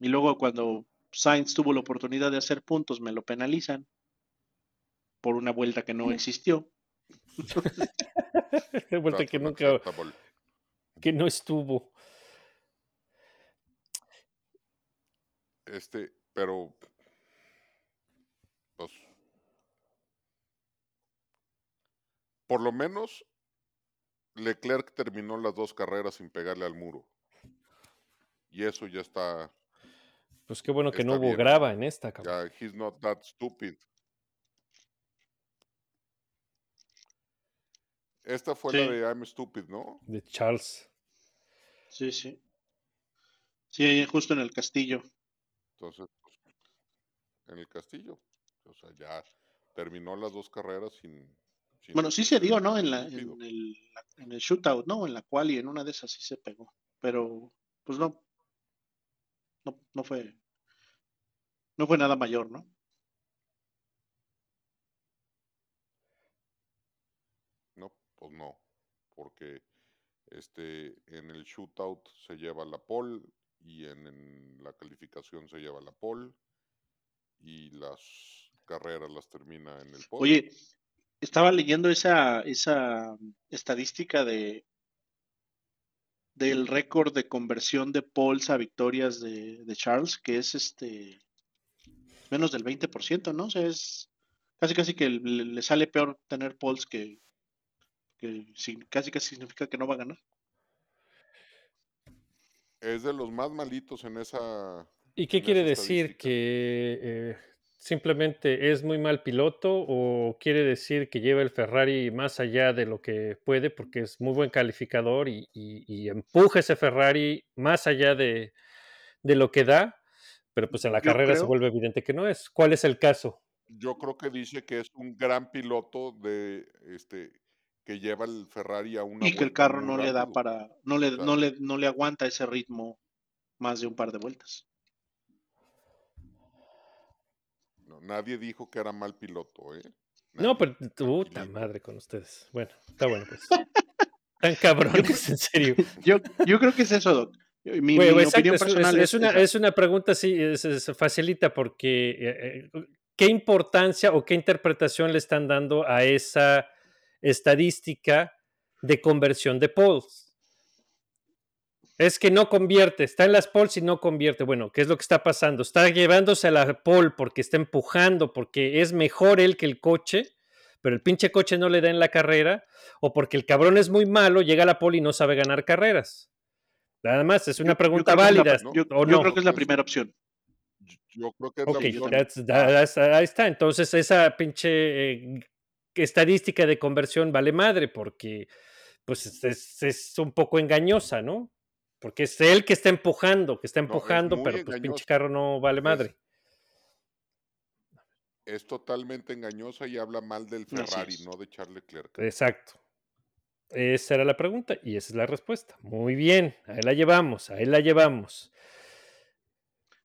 Speaker 2: Y luego cuando Sainz tuvo la oportunidad de hacer puntos, me lo penalizan por una vuelta que no existió. <laughs>
Speaker 6: Vuelta que nunca, que no estuvo.
Speaker 3: Este, pero. Pues. Por lo menos. Leclerc terminó las dos carreras sin pegarle al muro. Y eso ya está.
Speaker 6: Pues qué bueno que no hubo
Speaker 3: bien.
Speaker 6: grava en esta, cabrón.
Speaker 3: Ya, he's not that stupid. Esta fue la de I'm stupid, ¿no?
Speaker 6: De Charles.
Speaker 2: Sí, sí. Sí, ahí justo en el castillo.
Speaker 3: Entonces, pues, en el castillo. O sea, ya terminó las dos carreras sin. sin
Speaker 2: Bueno, sí se dio, ¿no? En, la, en, el, en el shootout, ¿no? En la cual y en una de esas sí se pegó. Pero, pues no. No, no fue. No fue nada mayor, ¿no?
Speaker 3: No, pues no, porque este en el shootout se lleva la pole y en, en la calificación se lleva la pole y las carreras las termina en el podio.
Speaker 2: Oye, estaba leyendo esa, esa estadística de del récord de conversión de poles a victorias de, de Charles, que es este menos del 20%, ¿no? O sea, es casi casi que le, le sale peor tener poles que, que sí, casi casi significa que no va a ganar.
Speaker 3: Es de los más malitos en esa.
Speaker 6: ¿Y qué quiere decir? ¿Que eh, simplemente es muy mal piloto o quiere decir que lleva el Ferrari más allá de lo que puede porque es muy buen calificador y, y- y empuja ese Ferrari más allá de, de lo que da? Pero pues en la
Speaker 2: Yo
Speaker 6: carrera se vuelve evidente que no es. ¿Cuál es el caso?
Speaker 3: Yo creo que dice que es un gran piloto de este que lleva el Ferrari a una
Speaker 2: Y que el carro no le da para, no le, no le, no le aguanta ese ritmo más de un par de vueltas.
Speaker 3: no, nadie dijo que era mal piloto, ¿eh?
Speaker 6: No, pero puta madre con ustedes. Bueno, está bueno pues. Tan <laughs> cabrones, en serio.
Speaker 2: Yo, yo creo que es eso, Doc. Mi,
Speaker 6: Güey,
Speaker 2: mi
Speaker 6: güey, exacto,
Speaker 2: opinión
Speaker 6: es, es-
Speaker 2: personal
Speaker 6: es
Speaker 2: es,
Speaker 6: una, es una pregunta, sí, es- es- facilita porque eh, eh, ¿qué importancia o qué interpretación le están dando a esa estadística de conversión de polls? Es que no convierte, está en las polls y no convierte. Bueno, ¿qué es lo que está pasando? Está llevándose a la pole porque está empujando, porque es mejor él que el coche, pero el pinche coche no le da en la carrera, o porque el cabrón es muy malo, llega a la pole y no sabe ganar carreras. Nada más, es una
Speaker 2: Yo-
Speaker 6: pregunta
Speaker 2: es la-
Speaker 6: válida.
Speaker 3: ¿no?
Speaker 2: yo,
Speaker 6: ¿o
Speaker 2: yo
Speaker 6: no?
Speaker 2: creo que es la primera opción.
Speaker 3: Yo- creo que es
Speaker 6: Ok,
Speaker 3: la
Speaker 2: yo
Speaker 3: opción.
Speaker 2: también.
Speaker 6: that's- that- that's- ahí está. Entonces, esa pinche eh, estadística de conversión vale madre porque pues es, es- un poco engañosa, ¿no? Porque es él que está empujando, que está
Speaker 3: No, es
Speaker 6: empujando, pero pues pinche carro no vale madre.
Speaker 3: es totalmente engañosa y habla mal del Ferrari, no de Charles Leclerc.
Speaker 6: Exacto. Esa era la pregunta y esa es la respuesta. Muy bien, ahí la llevamos, ahí la llevamos.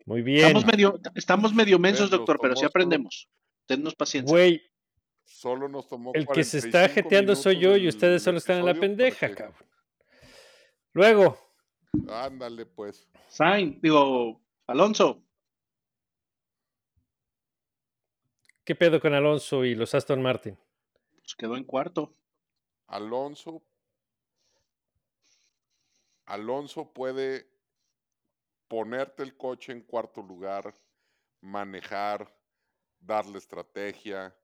Speaker 6: Muy bien.
Speaker 2: Estamos medio, estamos medio mensos, doctor, pero sí aprendemos. Tennos paciencia.
Speaker 6: Güey,
Speaker 3: Solo nos tomó
Speaker 6: el que se está
Speaker 3: 45
Speaker 6: jeteando soy yo y ustedes solo están en la pendeja, cabrón. Luego,
Speaker 3: Ándale, pues.
Speaker 2: Sainz, digo, Alonso.
Speaker 6: ¿qué pedo con Alonso y los Aston Martin?
Speaker 2: Pues quedó en cuarto.
Speaker 3: Alonso. Alonso puede ponerte el coche en cuarto lugar, manejar, darle estrategia,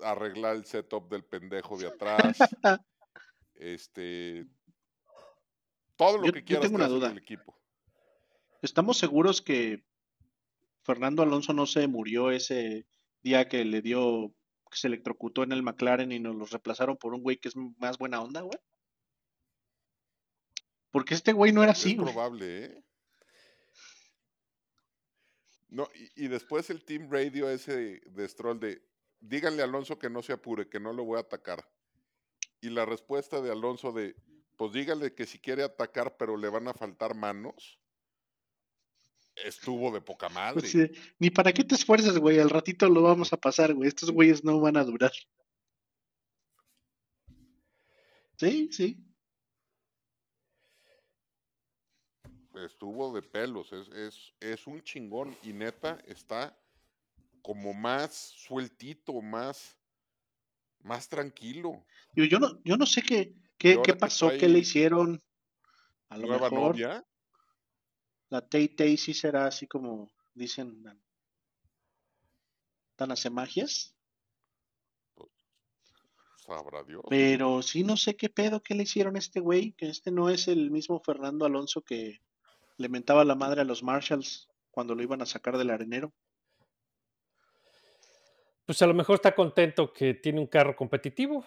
Speaker 3: arreglar el setup del pendejo de atrás. <laughs> este. Todo lo
Speaker 2: Yo-
Speaker 3: que
Speaker 2: yo
Speaker 3: quieras
Speaker 2: tengo
Speaker 3: que
Speaker 2: una duda.
Speaker 3: el equipo.
Speaker 2: ¿Estamos seguros que Fernando Alonso no se murió ese día que le dio, que se electrocutó en el McLaren y nos los reemplazaron por un güey que es más buena onda, güey? Porque este güey no era así,
Speaker 3: es
Speaker 2: güey.
Speaker 3: probable, ¿eh? No, y, y después el Team Radio ese de, de Stroll de díganle a Alonso que no se apure, que no lo voy a atacar. Y la respuesta de Alonso de pues díganle que si quiere atacar, pero le van a faltar manos. Estuvo de poca madre.
Speaker 2: De, Ni para qué te esfuerzas, güey. Al ratito lo vamos a pasar, güey. Estos güeyes no van a durar. Sí, sí.
Speaker 3: Estuvo de pelos. Es, es, es un chingón. Y neta, está como más sueltito, más, más tranquilo.
Speaker 2: Yo, yo no, yo no sé qué, qué, qué pasó, qué le hicieron. A lo
Speaker 3: Nueva
Speaker 2: mejor
Speaker 3: novia.
Speaker 2: la Tay Tay sí será así como dicen, tan- tan hace magias.
Speaker 3: Sabrá Dios.
Speaker 2: Pero sí no sé qué pedo que le hicieron a este güey, que este no es el mismo Fernando Alonso que le mentaba la madre a los Marshalls cuando lo iban a sacar del arenero.
Speaker 6: Pues a lo mejor está contento que tiene un carro competitivo.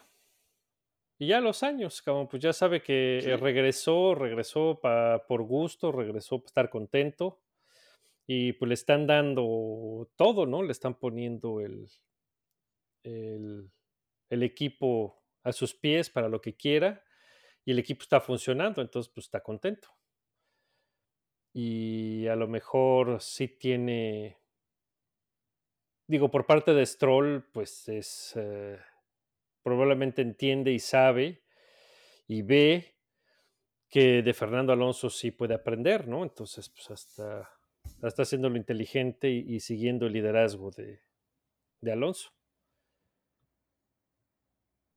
Speaker 6: Y ya los años, cabrón, pues ya sabe que
Speaker 3: Sí.
Speaker 6: eh, regresó, regresó pa- por gusto, regresó para estar contento. Y pues le están dando todo, ¿no? Le están poniendo el, el, el equipo a sus pies para lo que quiera. Y el equipo está funcionando, entonces pues está contento. Y a lo mejor sí tiene digo, por parte de Stroll, pues es eh, probablemente entiende y sabe y ve que de Fernando Alonso sí puede aprender, ¿no? Entonces, pues hasta está haciendo lo inteligente y, siguiendo el liderazgo de, de Alonso.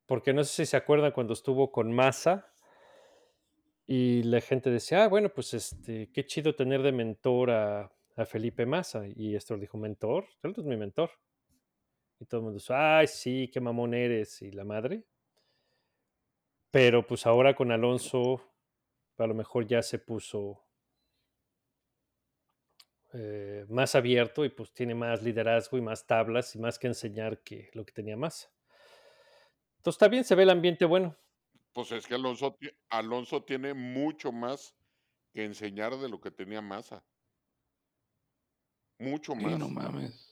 Speaker 6: Porque no sé si se acuerdan cuando estuvo con Massa y la gente decía, ah, bueno, pues este, qué chido tener de mentor a, a Felipe Massa. Y Stroll dijo, ¿mentor? Él es mi mentor. Y todo el mundo dice, ay, sí, qué mamón eres y la madre. Pero pues ahora con Alonso, a lo mejor ya se puso eh, más abierto y pues tiene más liderazgo y más tablas y más que enseñar que lo que tenía más. Entonces está bien, se ve el ambiente bueno.
Speaker 3: Pues es que Alonso, Alonso tiene mucho más que enseñar de lo que tenía Massa. Mucho
Speaker 7: Sí,
Speaker 3: más.
Speaker 7: no mames.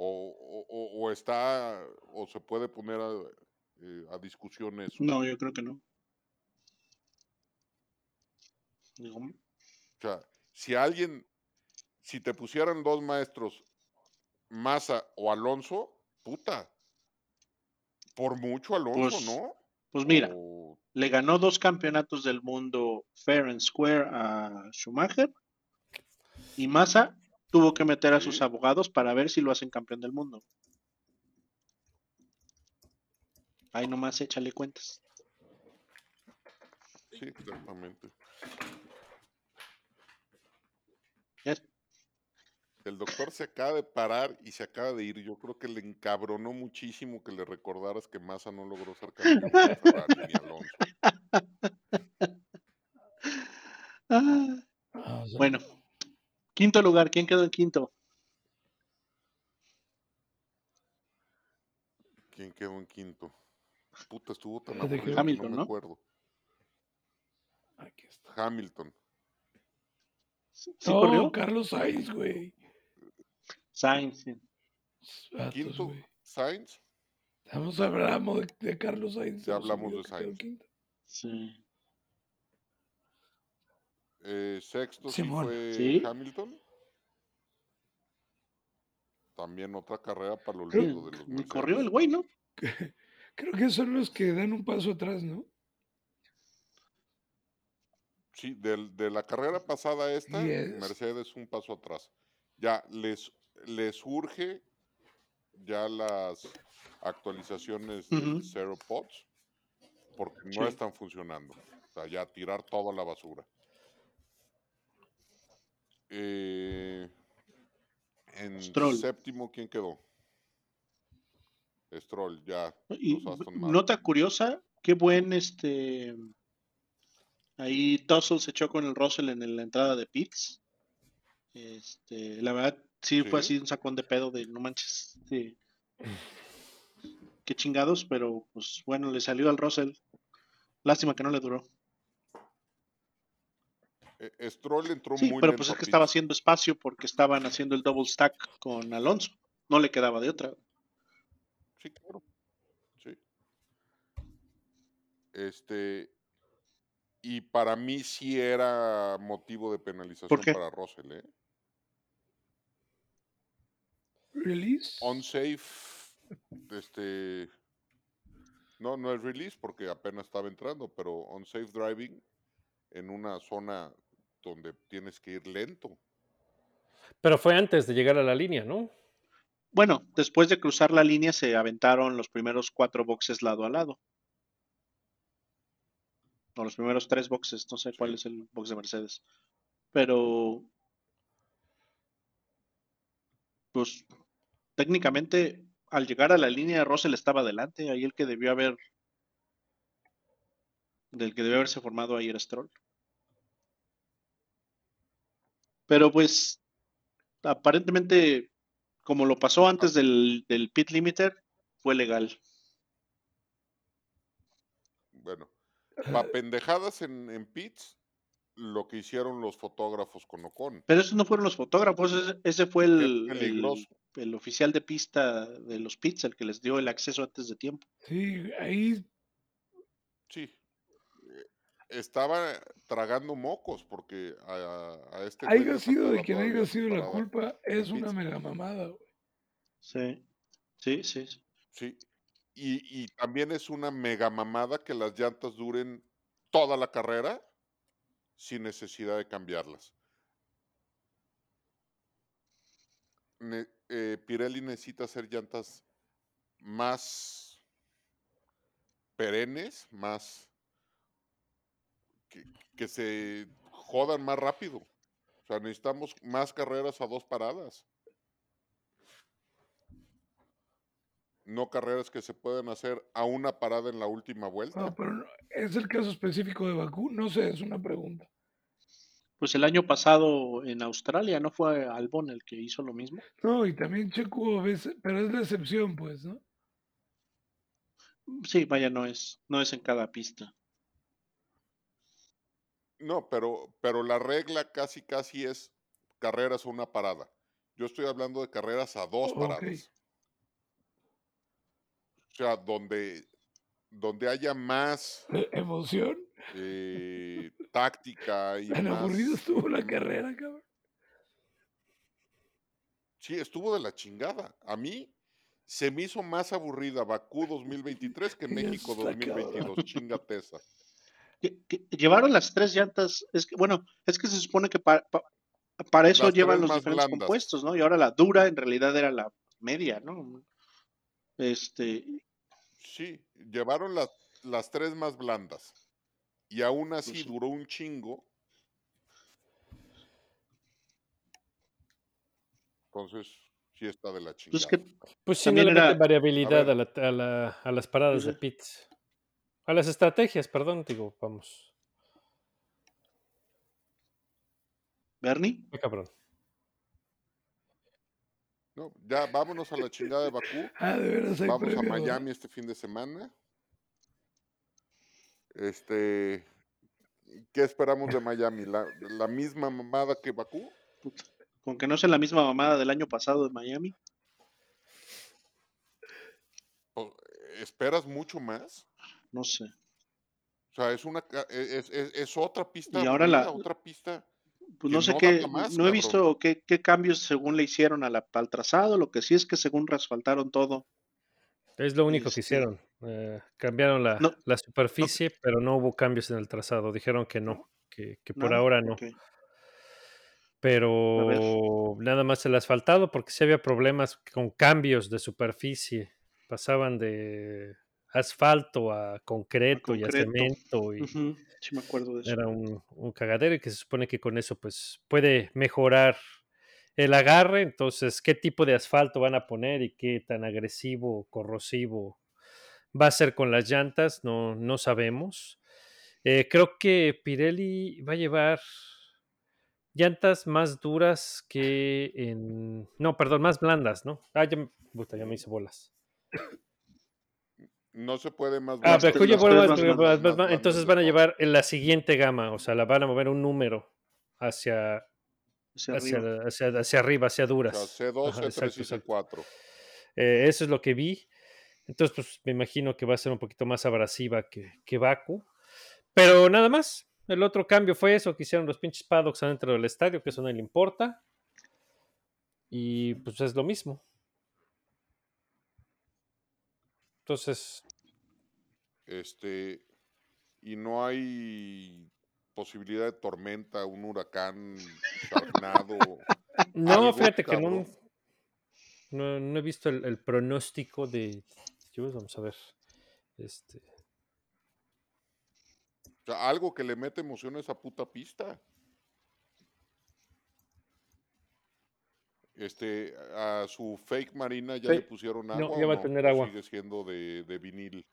Speaker 3: o, o- o- está, o se puede poner a, eh, a discusión eso.
Speaker 2: No, yo creo que no. Digo,
Speaker 3: O sea, si alguien, si te pusieran dos maestros, Massa o Alonso, puta. Por mucho Alonso,
Speaker 2: Pues,
Speaker 3: ¿no?
Speaker 2: pues mira,
Speaker 3: O-
Speaker 2: le ganó dos campeonatos del mundo fair and square a Schumacher y Massa tuvo que meter a sus abogados para ver si lo hacen campeón del mundo. Ahí nomás échale cuentas.
Speaker 3: sí, exactamente. El doctor se acaba de parar y se acaba de ir. Yo creo que le encabronó muchísimo que le recordaras que Massa no logró ser campeón <laughs> ni Alonso.
Speaker 2: Ah,
Speaker 7: Ah,
Speaker 2: bueno, quinto lugar, ¿quién quedó en quinto?
Speaker 3: ¿Quién quedó en quinto? Puta, estuvo tan
Speaker 7: de
Speaker 3: aburrido que
Speaker 2: Hamilton,
Speaker 3: no me
Speaker 2: ¿no?
Speaker 3: acuerdo.
Speaker 7: aquí está.
Speaker 3: Hamilton.
Speaker 2: ¿Sí
Speaker 7: No,
Speaker 2: corrió?
Speaker 7: Carlos Sainz, güey.
Speaker 2: Sainz, sí.
Speaker 3: Quinto,
Speaker 7: güey.
Speaker 3: Sainz.
Speaker 7: Estamos hablando de, de Carlos Sainz.
Speaker 3: Ya hablamos de Sainz.
Speaker 2: sí.
Speaker 3: Eh, sexto sí
Speaker 7: Simón.
Speaker 3: fue
Speaker 2: Sí.
Speaker 3: Hamilton. También otra carrera para el olvido de los
Speaker 2: Ni corrió el
Speaker 3: Mercedes.
Speaker 2: güey, ¿no? <laughs>
Speaker 7: Creo que son los que dan un paso atrás, ¿no?
Speaker 3: Sí, del- de la carrera pasada a esta,
Speaker 7: Yes.
Speaker 3: Mercedes un paso atrás. Ya les, les urge ya las actualizaciones del
Speaker 2: Ujú.
Speaker 3: Zero Pods porque no
Speaker 2: Sí.
Speaker 3: están funcionando. O sea, ya tirar todo a la basura. Eh, en
Speaker 2: Stroll.
Speaker 3: séptimo, ¿quién quedó? Stroll, ya.
Speaker 2: Y nota curiosa, qué buen este. Ahí Tussle se echó con el Russell en la entrada de pits. Este, la verdad, sí, fue
Speaker 3: Sí.
Speaker 2: así un sacón de pedo de no manches. sí. <laughs> Qué chingados, pero pues bueno, le salió al Russell. Lástima que no le duró.
Speaker 3: Eh, Stroll entró
Speaker 2: Sí,
Speaker 3: muy
Speaker 2: pero pues es que estaba haciendo espacio porque estaban haciendo el double stack con Alonso. No le quedaba de otra.
Speaker 3: Sí, claro. Sí. Este. Y para mí sí era motivo de penalización para Russell, ¿eh?
Speaker 7: Release.
Speaker 3: Unsafe. Este. No, no es release porque apenas estaba entrando, pero unsafe driving en una zona donde tienes que ir lento.
Speaker 6: Pero fue antes de llegar a la línea, ¿no?
Speaker 2: Bueno, después de cruzar la línea se aventaron los primeros cuatro boxes lado a lado. O los primeros tres boxes, no sé cuál es el box de Mercedes. Pero, pues, técnicamente, al llegar a la línea, Russell estaba adelante. Ahí el que debió haber, del que debió haberse formado ahí era Stroll. Pero, pues, aparentemente, como lo pasó antes del, del pit limiter, fue legal.
Speaker 3: Bueno, para pendejadas en, en pits, lo que hicieron los fotógrafos con Ocon.
Speaker 2: Pero esos no fueron los fotógrafos, ese, ese fue el, el,
Speaker 3: peligroso.
Speaker 2: el oficial de pista de los pits, el que les dio el acceso antes de tiempo.
Speaker 7: Sí, ahí
Speaker 3: Sí. Estaba tragando mocos porque a, a este
Speaker 7: haya sido de quien haya sido la culpa, es una mega mamada, güey.
Speaker 2: Sí, sí, sí. sí.
Speaker 3: Sí. Y, y también es una mega mamada que las llantas duren toda la carrera sin necesidad de cambiarlas. Ne- eh, Pirelli necesita hacer llantas más perennes, más que, que se jodan más rápido. O sea, necesitamos más carreras a dos paradas. No carreras que se pueden hacer a una parada en la última vuelta.
Speaker 7: No, pero es el caso específico de Bakú, no sé, es una pregunta.
Speaker 2: Pues el año pasado en Australia, ¿no fue Albon el que hizo lo mismo?
Speaker 7: No, y también Checo a veces, pero es la excepción, pues, ¿no?
Speaker 2: Sí, vaya, no es, no es en cada pista.
Speaker 3: No, pero, pero la regla casi casi es carreras a una parada. Yo estoy hablando de carreras a dos
Speaker 7: Ok.
Speaker 3: paradas. O sea, donde, donde haya más <laughs>
Speaker 7: Emoción.
Speaker 3: eh, táctica y
Speaker 7: Tan
Speaker 3: más...
Speaker 7: aburrida estuvo la <laughs> carrera, cabrón.
Speaker 3: Sí, estuvo de la chingada. A mí se me hizo más aburrida Bakú 2023 que <laughs> México
Speaker 7: está,
Speaker 3: 2022. Chingate esa.
Speaker 2: Que- que llevaron las tres llantas, es que, bueno, es que se supone que pa- pa- para eso
Speaker 3: Las
Speaker 2: llevan los diferentes
Speaker 3: blandas.
Speaker 2: compuestos, ¿no? Y ahora la dura en realidad era la media, ¿no? Este,
Speaker 3: Sí, llevaron las, las tres más blandas. Y aún así
Speaker 2: Pues sí.
Speaker 3: duró un chingo. Entonces, sí está de la chingada.
Speaker 2: pues que
Speaker 6: Pues sí, no le meten variabilidad a, la- a la- a las paradas
Speaker 2: Pues
Speaker 6: de pits. A las estrategias, perdón, digo, vamos.
Speaker 2: Bernie,
Speaker 6: cabrón.
Speaker 3: No, ya vámonos a la chingada de Bakú. <laughs>
Speaker 7: Ah, de veras hay
Speaker 3: Vamos a. Miami este fin de semana. Este, ¿qué esperamos de Miami? ¿La, la misma mamada que Bakú?
Speaker 2: Con que no sea la misma mamada del año pasado de Miami.
Speaker 3: ¿Esperas mucho más?
Speaker 2: No sé.
Speaker 3: O sea, es una e, es, es- es otra pista
Speaker 2: Y ahora la-
Speaker 3: otra pista.
Speaker 2: Pues no sé
Speaker 3: no
Speaker 2: qué,
Speaker 3: más,
Speaker 2: no he
Speaker 3: cabrón.
Speaker 2: visto qué, qué cambios según le hicieron a la, al trazado. Lo que sí es que según rasfaltaron todo.
Speaker 6: Es lo único
Speaker 2: Este,
Speaker 6: que hicieron. eh, cambiaron la,
Speaker 2: No,
Speaker 6: la superficie, pero no hubo cambios en el trazado. Dijeron que no, que, que por ahora no. Pero nada más el asfaltado, porque sí había problemas con cambios de superficie. Pasaban de asfalto a concreto, y a cemento y
Speaker 2: Ujú, Sí me acuerdo de eso.
Speaker 6: era un, un cagadero y que se supone que con eso pues puede mejorar el agarre. Entonces, ¿qué tipo de asfalto van a poner y qué tan agresivo, corrosivo va a ser con las llantas? No, no sabemos. Eh, creo que Pirelli va a llevar llantas más duras que en... No, perdón, más blandas, ¿no? Ah, ya, me- puta, ya me hice bolas.
Speaker 3: No se puede más
Speaker 6: Ah, pero Cuyo entonces van a llevar en la siguiente gama, o sea, la van a mover un número hacia,
Speaker 2: Hacia
Speaker 6: hacia,
Speaker 2: arriba.
Speaker 6: hacia, hacia arriba, hacia
Speaker 3: O
Speaker 6: duras.
Speaker 3: sea, C2,
Speaker 6: Ajá,
Speaker 3: C3
Speaker 6: exacto,
Speaker 3: y
Speaker 6: exacto.
Speaker 3: C4.
Speaker 6: Eh, eso es lo que vi. Entonces, pues me imagino que va a ser un poquito más abrasiva que, que Baku. Pero nada más. El otro cambio fue eso que hicieron los pinches paddocks adentro del estadio, que eso no le importa. Y pues es lo mismo. Entonces,
Speaker 3: Este, y no hay posibilidad de tormenta, un huracán, Sharknado. <laughs>
Speaker 6: no,
Speaker 3: algo,
Speaker 6: fíjate que no, no, no he visto el, el pronóstico de. Vamos a ver. Este,
Speaker 3: O sea, algo que le mete emoción a esa puta pista. Este, a su fake marina ya
Speaker 6: Sí.
Speaker 3: le pusieron
Speaker 6: No,
Speaker 3: agua.
Speaker 6: ya
Speaker 3: o
Speaker 6: va a
Speaker 3: no?
Speaker 6: tener
Speaker 3: ¿O
Speaker 6: agua.
Speaker 3: Sigue siendo de, de vinil.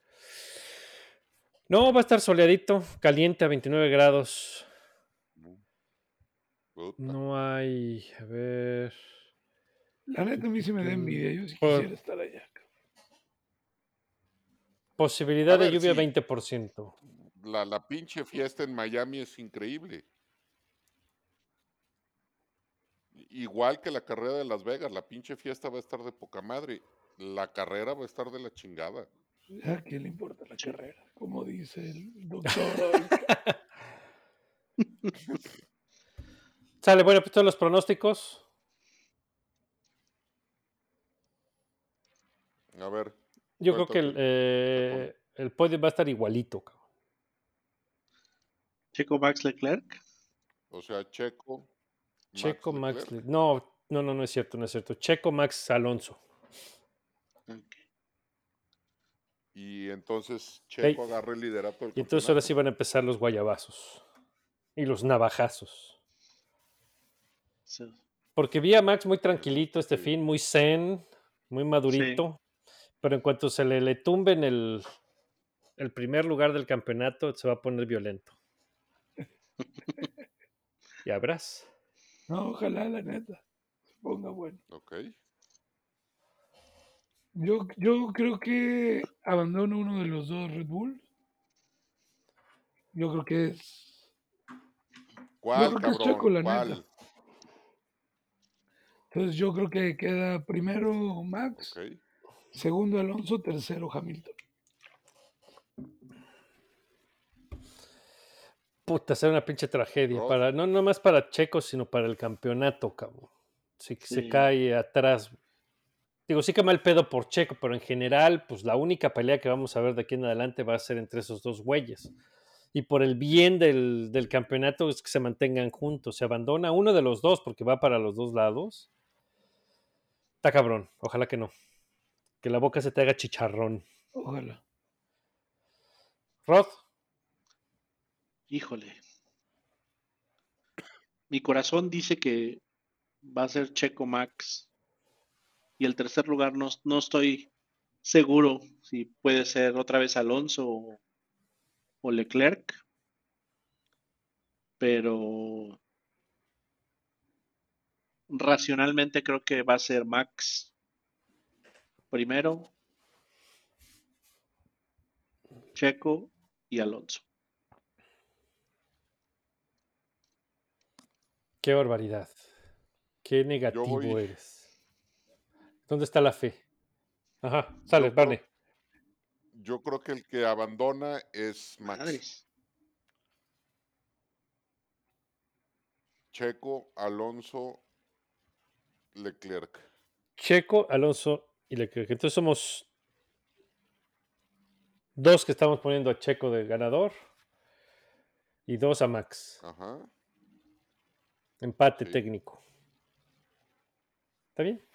Speaker 6: No, va a estar soleadito, caliente a 29 grados. No hay. A ver.
Speaker 7: La neta a mí sí me da envidia. Yo sí
Speaker 6: Por-
Speaker 7: quisiera estar allá.
Speaker 6: Posibilidad de lluvia
Speaker 3: sí.
Speaker 6: 20%.
Speaker 3: La, la pinche fiesta en Miami es increíble. Igual que la carrera de Las Vegas, la pinche fiesta va a estar de poca madre. La carrera va a estar de la chingada.
Speaker 7: ¿A quién le importa la carrera? Dice el doctor. <laughs>
Speaker 6: Sale, bueno, pues todos los pronósticos.
Speaker 3: A ver.
Speaker 6: Yo creo que el, eh, el podio va a estar igualito. cabrón.
Speaker 2: Checo Max Leclerc.
Speaker 3: O sea, Checo. Max
Speaker 6: Checo, Max.
Speaker 3: Leclerc.
Speaker 6: No, no, no, no es cierto, no es cierto. Checo, Max, Alonso.
Speaker 3: Y entonces Checo agarra el liderato del
Speaker 6: Y entonces ahora sí van a empezar los guayabazos. Y los navajazos.
Speaker 2: Sí.
Speaker 6: Porque vi a Max muy tranquilito este fin, muy zen, muy madurito. Pero en cuanto se le, le tumbe en el, el primer lugar del campeonato, se va a poner violento. <laughs> Ya verás.
Speaker 7: No, ojalá, la neta. Se ponga bueno.
Speaker 3: Ok.
Speaker 7: Yo, yo creo que abandono uno de los dos Red Bull. Yo creo que es.
Speaker 3: ¿Cuál,
Speaker 7: creo que es? Checo, la
Speaker 3: ¿Cuál?
Speaker 7: neta. Entonces yo creo que queda primero Max, segundo Alonso, tercero Hamilton.
Speaker 6: Puta, será una pinche tragedia. Para, no más para Checo, sino para el campeonato, cabrón. Si se cae atrás. Digo, sí que mal pedo por Checo, pero en general, pues la única pelea que vamos a ver de aquí en adelante va a ser entre esos dos güeyes. Y por el bien del, del campeonato es que se mantengan juntos. Se abandona uno de los dos porque va para los dos lados. Está cabrón. Ojalá que no. Que la boca se te haga chicharrón.
Speaker 7: Ojalá.
Speaker 6: Rod,
Speaker 2: Híjole. Mi corazón dice que va a ser Checo Max. Y el tercer lugar no, no estoy seguro si puede ser otra vez Alonso o, o Leclerc. Pero racionalmente creo que va a ser Max primero, Checo y Alonso.
Speaker 6: qué barbaridad. Qué negativo
Speaker 3: voy-
Speaker 6: eres. ¿Dónde está la fe? Ajá, sale, vale.
Speaker 3: Yo creo que el que abandona es Max.
Speaker 2: Madres.
Speaker 3: Checo, Alonso, Leclerc.
Speaker 6: Checo, Alonso y Leclerc. Entonces somos dos que estamos poniendo a Checo de ganador y dos a Max.
Speaker 3: Ajá.
Speaker 6: Empate
Speaker 3: Sí.
Speaker 6: técnico. ¿Está bien?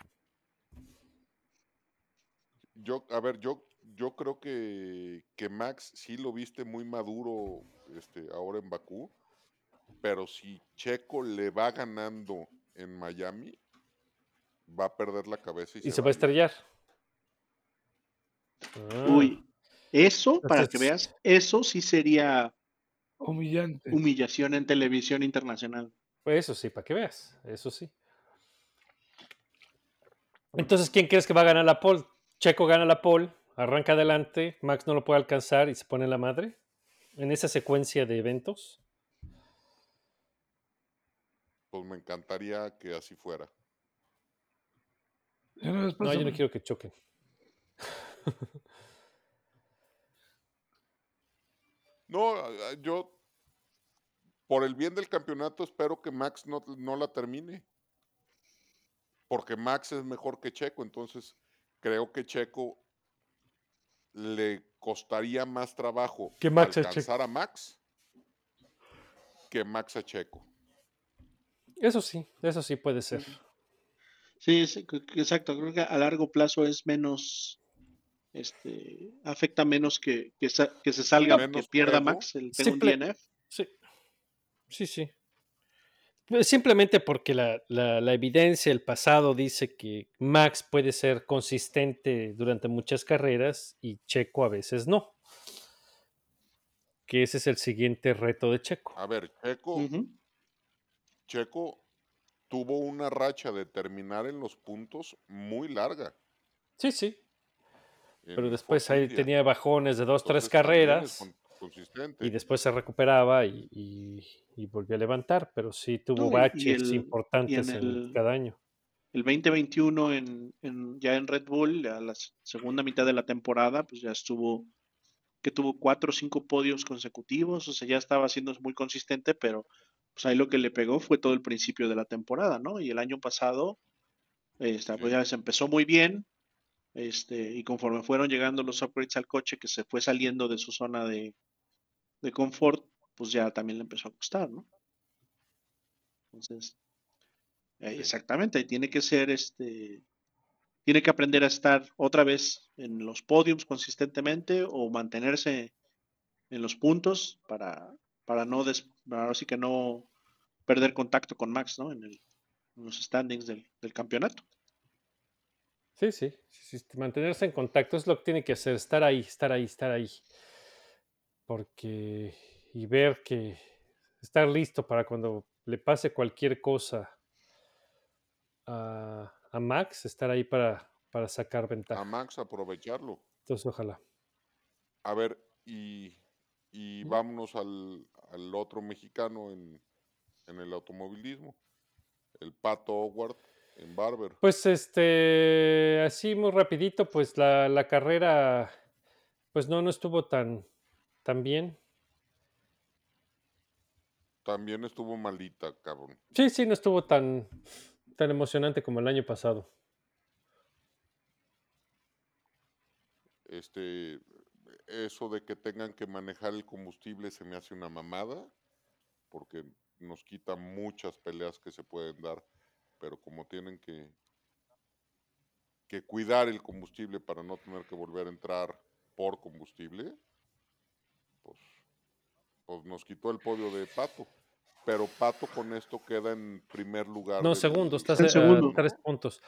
Speaker 3: Yo, a ver, yo, yo creo que, que Max sí lo viste muy maduro este, ahora en Bakú, pero si Checo le va ganando en Miami, va a perder la cabeza y,
Speaker 6: Y se va a estrellar. Ah,
Speaker 2: Uy, eso, para que veas, eso sí sería
Speaker 7: Humillante.
Speaker 2: humillación en televisión internacional.
Speaker 6: Pues eso sí, para que veas. Eso sí. Entonces, ¿quién crees que va a ganar la pole? Checo gana la pole, arranca adelante, Max no lo puede alcanzar y se pone la madre. En esa secuencia de eventos.
Speaker 3: Pues me encantaría que así fuera.
Speaker 7: No,
Speaker 6: No, yo no quiero que choquen. <laughs>
Speaker 3: No, a- a- yo, por el bien del campeonato, espero que Max no, no la termine. Porque Max es mejor que Checo, entonces creo que Checo le costaría más trabajo
Speaker 6: Que Max
Speaker 3: alcanzar a Max que Max a Checo.
Speaker 6: Eso sí, eso sí puede ser.
Speaker 2: Sí, exacto. Creo que a largo plazo es menos, este, afecta menos que, que, sa- que se salga, que pierda
Speaker 3: juego.
Speaker 2: Max, el tenga un
Speaker 6: Simple-
Speaker 2: DNF.
Speaker 6: Sí, sí, sí. Pues Simplemente porque la, la- la evidencia, el pasado dice que Max puede ser consistente durante muchas carreras y Checo a veces no. Que ese es el siguiente reto de Checo.
Speaker 3: A ver, Checo. Checo tuvo una racha de terminar en los puntos muy larga.
Speaker 6: Sí, sí.
Speaker 3: en
Speaker 6: Pero después ahí tenía bajones de dos, tres
Speaker 3: Entonces,
Speaker 6: carreras
Speaker 3: consistente.
Speaker 6: y después se recuperaba y, y- y volvió a levantar, pero sí tuvo
Speaker 2: No,
Speaker 6: baches
Speaker 2: el-
Speaker 6: importantes
Speaker 2: en
Speaker 6: cada año.
Speaker 2: El 2021 en, en- ya en Red Bull, a la segunda mitad de la temporada, pues ya estuvo, que tuvo cuatro o cinco podios consecutivos, o sea, ya estaba siendo muy consistente, pero pues ahí lo que le pegó fue todo el principio de la temporada, ¿no? Y el año pasado, pues ya se empezó muy bien, este, y conforme fueron llegando los upgrades al coche, que se fue saliendo de su zona de, de confort, pues ya también le empezó a costar, ¿no? Entonces, eh, exactamente, tiene que ser este, tiene que aprender a estar otra vez en los podiums consistentemente o mantenerse en los puntos para, para no des, para ahora sí que no perder contacto con Max, ¿no? En, el, en los standings del, del campeonato.
Speaker 6: Sí, sí, sí, sí, mantenerse en contacto es lo que tiene que hacer, estar ahí, estar ahí, estar ahí. Porque, y ver que, estar listo para cuando le pase cualquier cosa a, a Max, estar ahí para, para sacar
Speaker 3: A
Speaker 6: ventaja.
Speaker 3: Max aprovecharlo.
Speaker 6: Entonces, ojalá.
Speaker 3: A ver, y, y vámonos al, al otro mexicano en, en el automovilismo, el Pato Howard en Barber.
Speaker 6: Pues este, así muy rapidito, pues la, la carrera, pues no, no estuvo tan, tan bien.
Speaker 3: También estuvo malita, cabrón.
Speaker 6: Sí, sí, no estuvo tan, tan emocionante como el año pasado.
Speaker 3: Este, eso de que tengan que manejar el combustible se me hace una mamada, porque nos quita muchas peleas que se pueden dar, pero como tienen que, que cuidar el combustible para no tener que volver a entrar por combustible, pues nos quitó el podio de Pato. Pero Pato con esto queda en primer lugar.
Speaker 6: No, segundo, estás
Speaker 2: En segundo.
Speaker 6: tres puntos.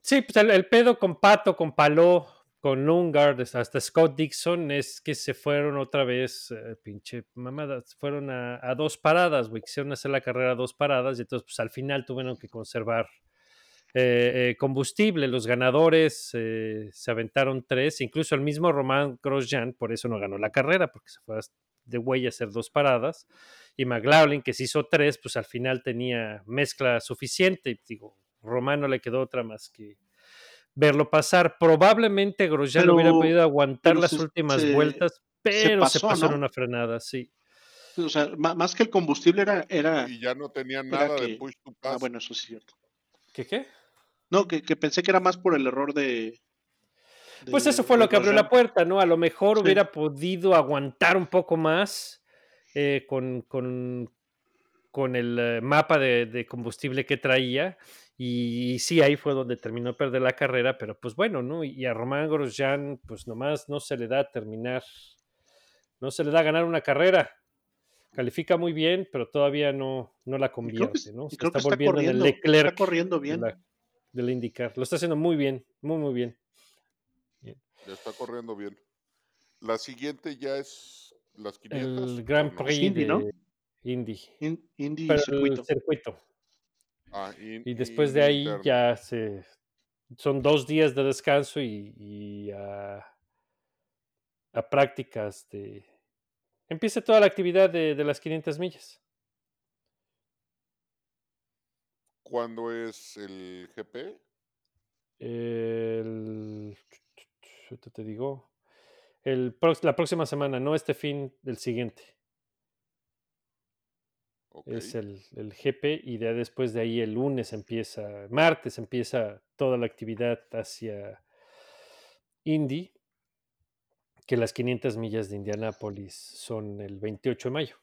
Speaker 6: Sí, pues el, el pedo con Pato, con Paló, con Lungard, hasta Scott Dixon, es que se fueron otra vez, eh, pinche mamada, se fueron a, a dos paradas, güey, quisieron hacer la carrera a dos paradas y entonces pues al final tuvieron que conservar eh, eh, combustible. Los ganadores eh, se aventaron tres, incluso el mismo Román Grosjean, por eso no ganó la carrera, porque se fue a- de güey a hacer dos paradas. y McLaughlin, que se hizo tres, pues al final tenía mezcla suficiente. Digo, Romano le quedó otra más que verlo pasar. Probablemente Grosjean
Speaker 2: Pero-
Speaker 6: hubiera podido aguantar las
Speaker 2: se-
Speaker 6: últimas
Speaker 2: se-
Speaker 6: vueltas, pero se
Speaker 2: pasó,
Speaker 6: pasó, en una frenada, sí.
Speaker 2: O sea, más que el combustible era, era,
Speaker 3: Y ya no tenía nada
Speaker 2: que-
Speaker 3: de push to
Speaker 2: ah,
Speaker 3: pass.
Speaker 2: bueno, eso es cierto.
Speaker 6: ¿Qué qué?
Speaker 2: No, que, que pensé que era más por el error de.
Speaker 6: Pues
Speaker 2: de-
Speaker 6: eso fue
Speaker 2: de
Speaker 6: lo que abrió la puerta, ¿no? A lo mejor
Speaker 2: Sí.
Speaker 6: hubiera podido aguantar un poco más eh, con, con, con el eh, mapa de, de combustible que traía. Y, sí, ahí fue donde terminó de perder la carrera, pero pues bueno, ¿no? Y a Román Grosjean, pues nomás no se le da terminar, no se le da ganar una carrera. Califica muy bien, pero todavía no, no la
Speaker 2: Y creo que,
Speaker 6: convierte, ¿no?
Speaker 2: y
Speaker 6: Se
Speaker 2: que
Speaker 6: está volviendo
Speaker 2: corriendo,
Speaker 6: Leclerc
Speaker 2: está corriendo
Speaker 6: de
Speaker 2: bien.
Speaker 6: la, del IndyCar. Lo está haciendo muy bien, muy, muy bien.
Speaker 3: Ya está corriendo bien. La siguiente ya es las 500.
Speaker 6: El
Speaker 3: ¿o
Speaker 6: Grand
Speaker 3: no?
Speaker 6: Prix
Speaker 2: Indy,
Speaker 6: de
Speaker 2: ¿no?
Speaker 6: Indy.
Speaker 2: In- Indy
Speaker 6: Pero
Speaker 2: circuito.
Speaker 6: el circuito.
Speaker 3: Ah, in-
Speaker 6: Y después de ahí
Speaker 3: interno.
Speaker 6: ya se son dos días de descanso y, y a, a prácticas de empieza toda la actividad de, de las 500 millas.
Speaker 3: ¿Cuándo es el GP?
Speaker 6: El, ahorita te digo el, la próxima semana, no este fin del siguiente. Es el, el GP y ya después de ahí el lunes empieza, martes empieza toda la actividad hacia Indy, que las 500 millas de Indianápolis son el 28 de mayo.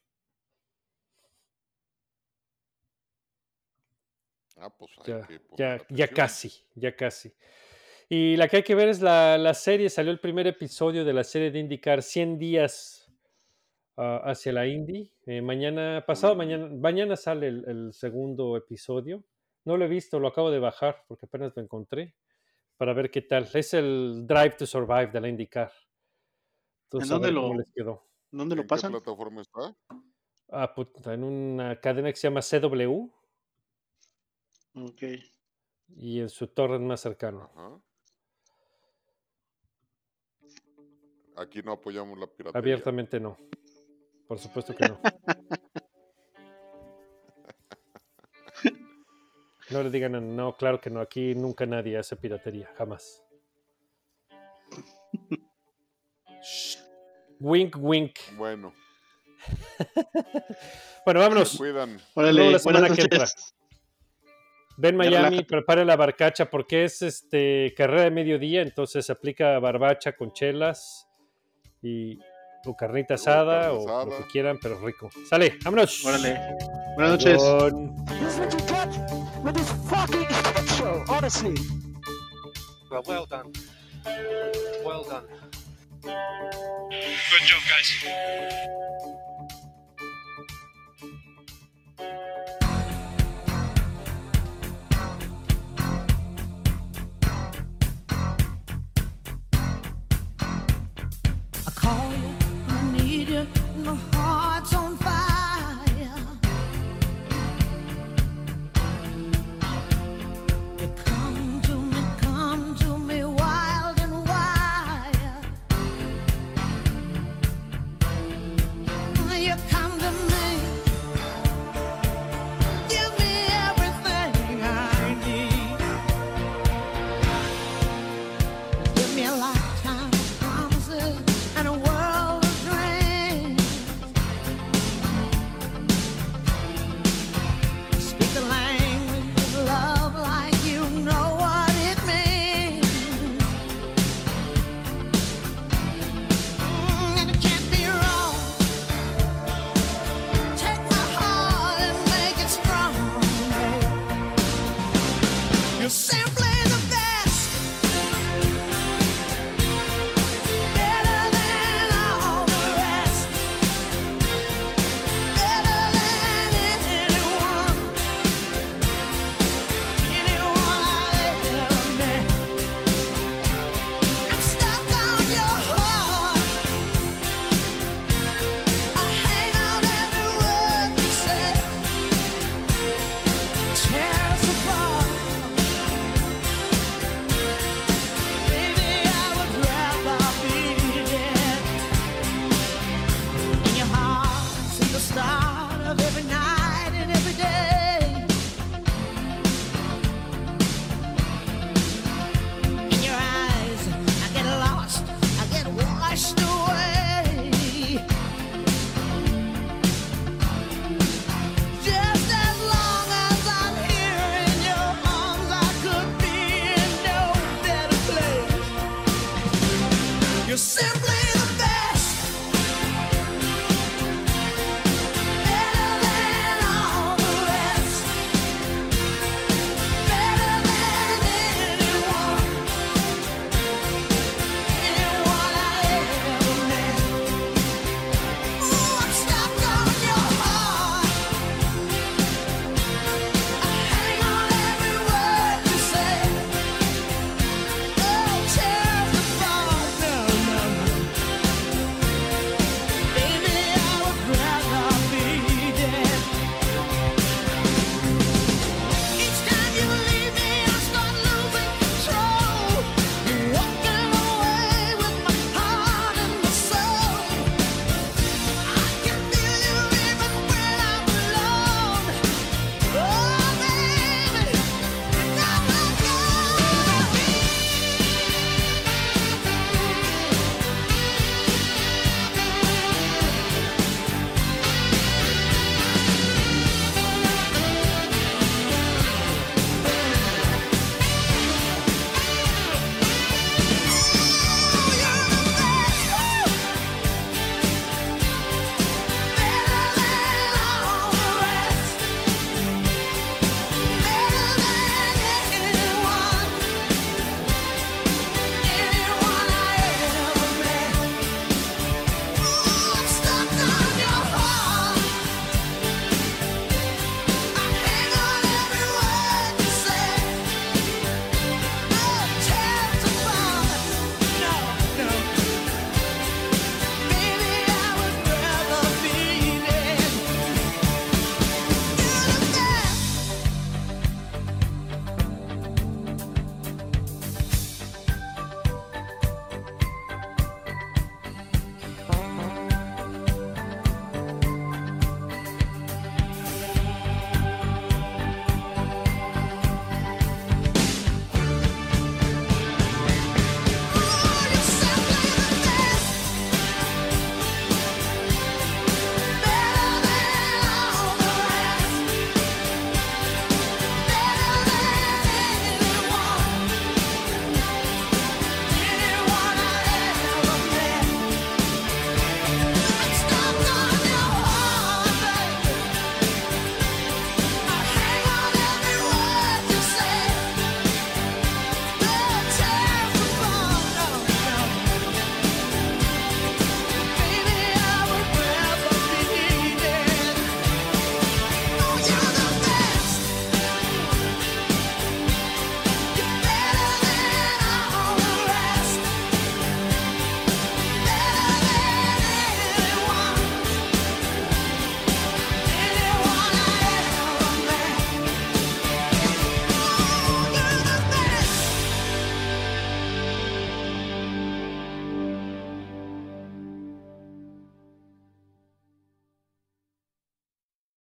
Speaker 3: Ah, pues hay
Speaker 6: Ya,
Speaker 3: que
Speaker 6: ya, casi, ya casi. Y la que hay que ver es la, la serie, salió el primer episodio de la serie de indicar 100 días ah, hacia la Indy. Eh, mañana, pasado mañana, mañana sale el, el segundo episodio. No lo he visto, lo acabo de bajar porque apenas lo encontré para ver qué tal. Es el Drive to Survive de la IndyCar. Entonces,
Speaker 2: ¿En dónde
Speaker 6: cómo
Speaker 2: lo-
Speaker 6: les quedó.
Speaker 2: ¿Dónde lo
Speaker 3: ¿En qué
Speaker 2: pasan?
Speaker 3: plataforma está?
Speaker 6: Ah, puta, en una cadena que se llama CW
Speaker 2: Ok.
Speaker 6: y en su torre más cercano.
Speaker 3: Ajá. Aquí no apoyamos la piratería.
Speaker 6: Abiertamente no. Por supuesto que no. <laughs> No le digan, no, claro que no. Aquí nunca nadie hace piratería, jamás. Shh. <laughs> Wink, wink.
Speaker 3: Bueno, <laughs>
Speaker 6: Bueno, vámonos.
Speaker 3: se cuidan.
Speaker 2: Órale,
Speaker 6: la semana que entra. Ven Miami, prepare la barcacha porque es este carrera de mediodía, entonces se aplica barbacha con chelas y o carnita asada
Speaker 3: carne
Speaker 6: o lo
Speaker 3: asada.
Speaker 6: que quieran, pero rico. Sale, vámonos.
Speaker 2: Órale. Buenas noches.
Speaker 1: Well, well done. Well done.
Speaker 11: Good job, guys.
Speaker 5: Call you, I need you, my heart's on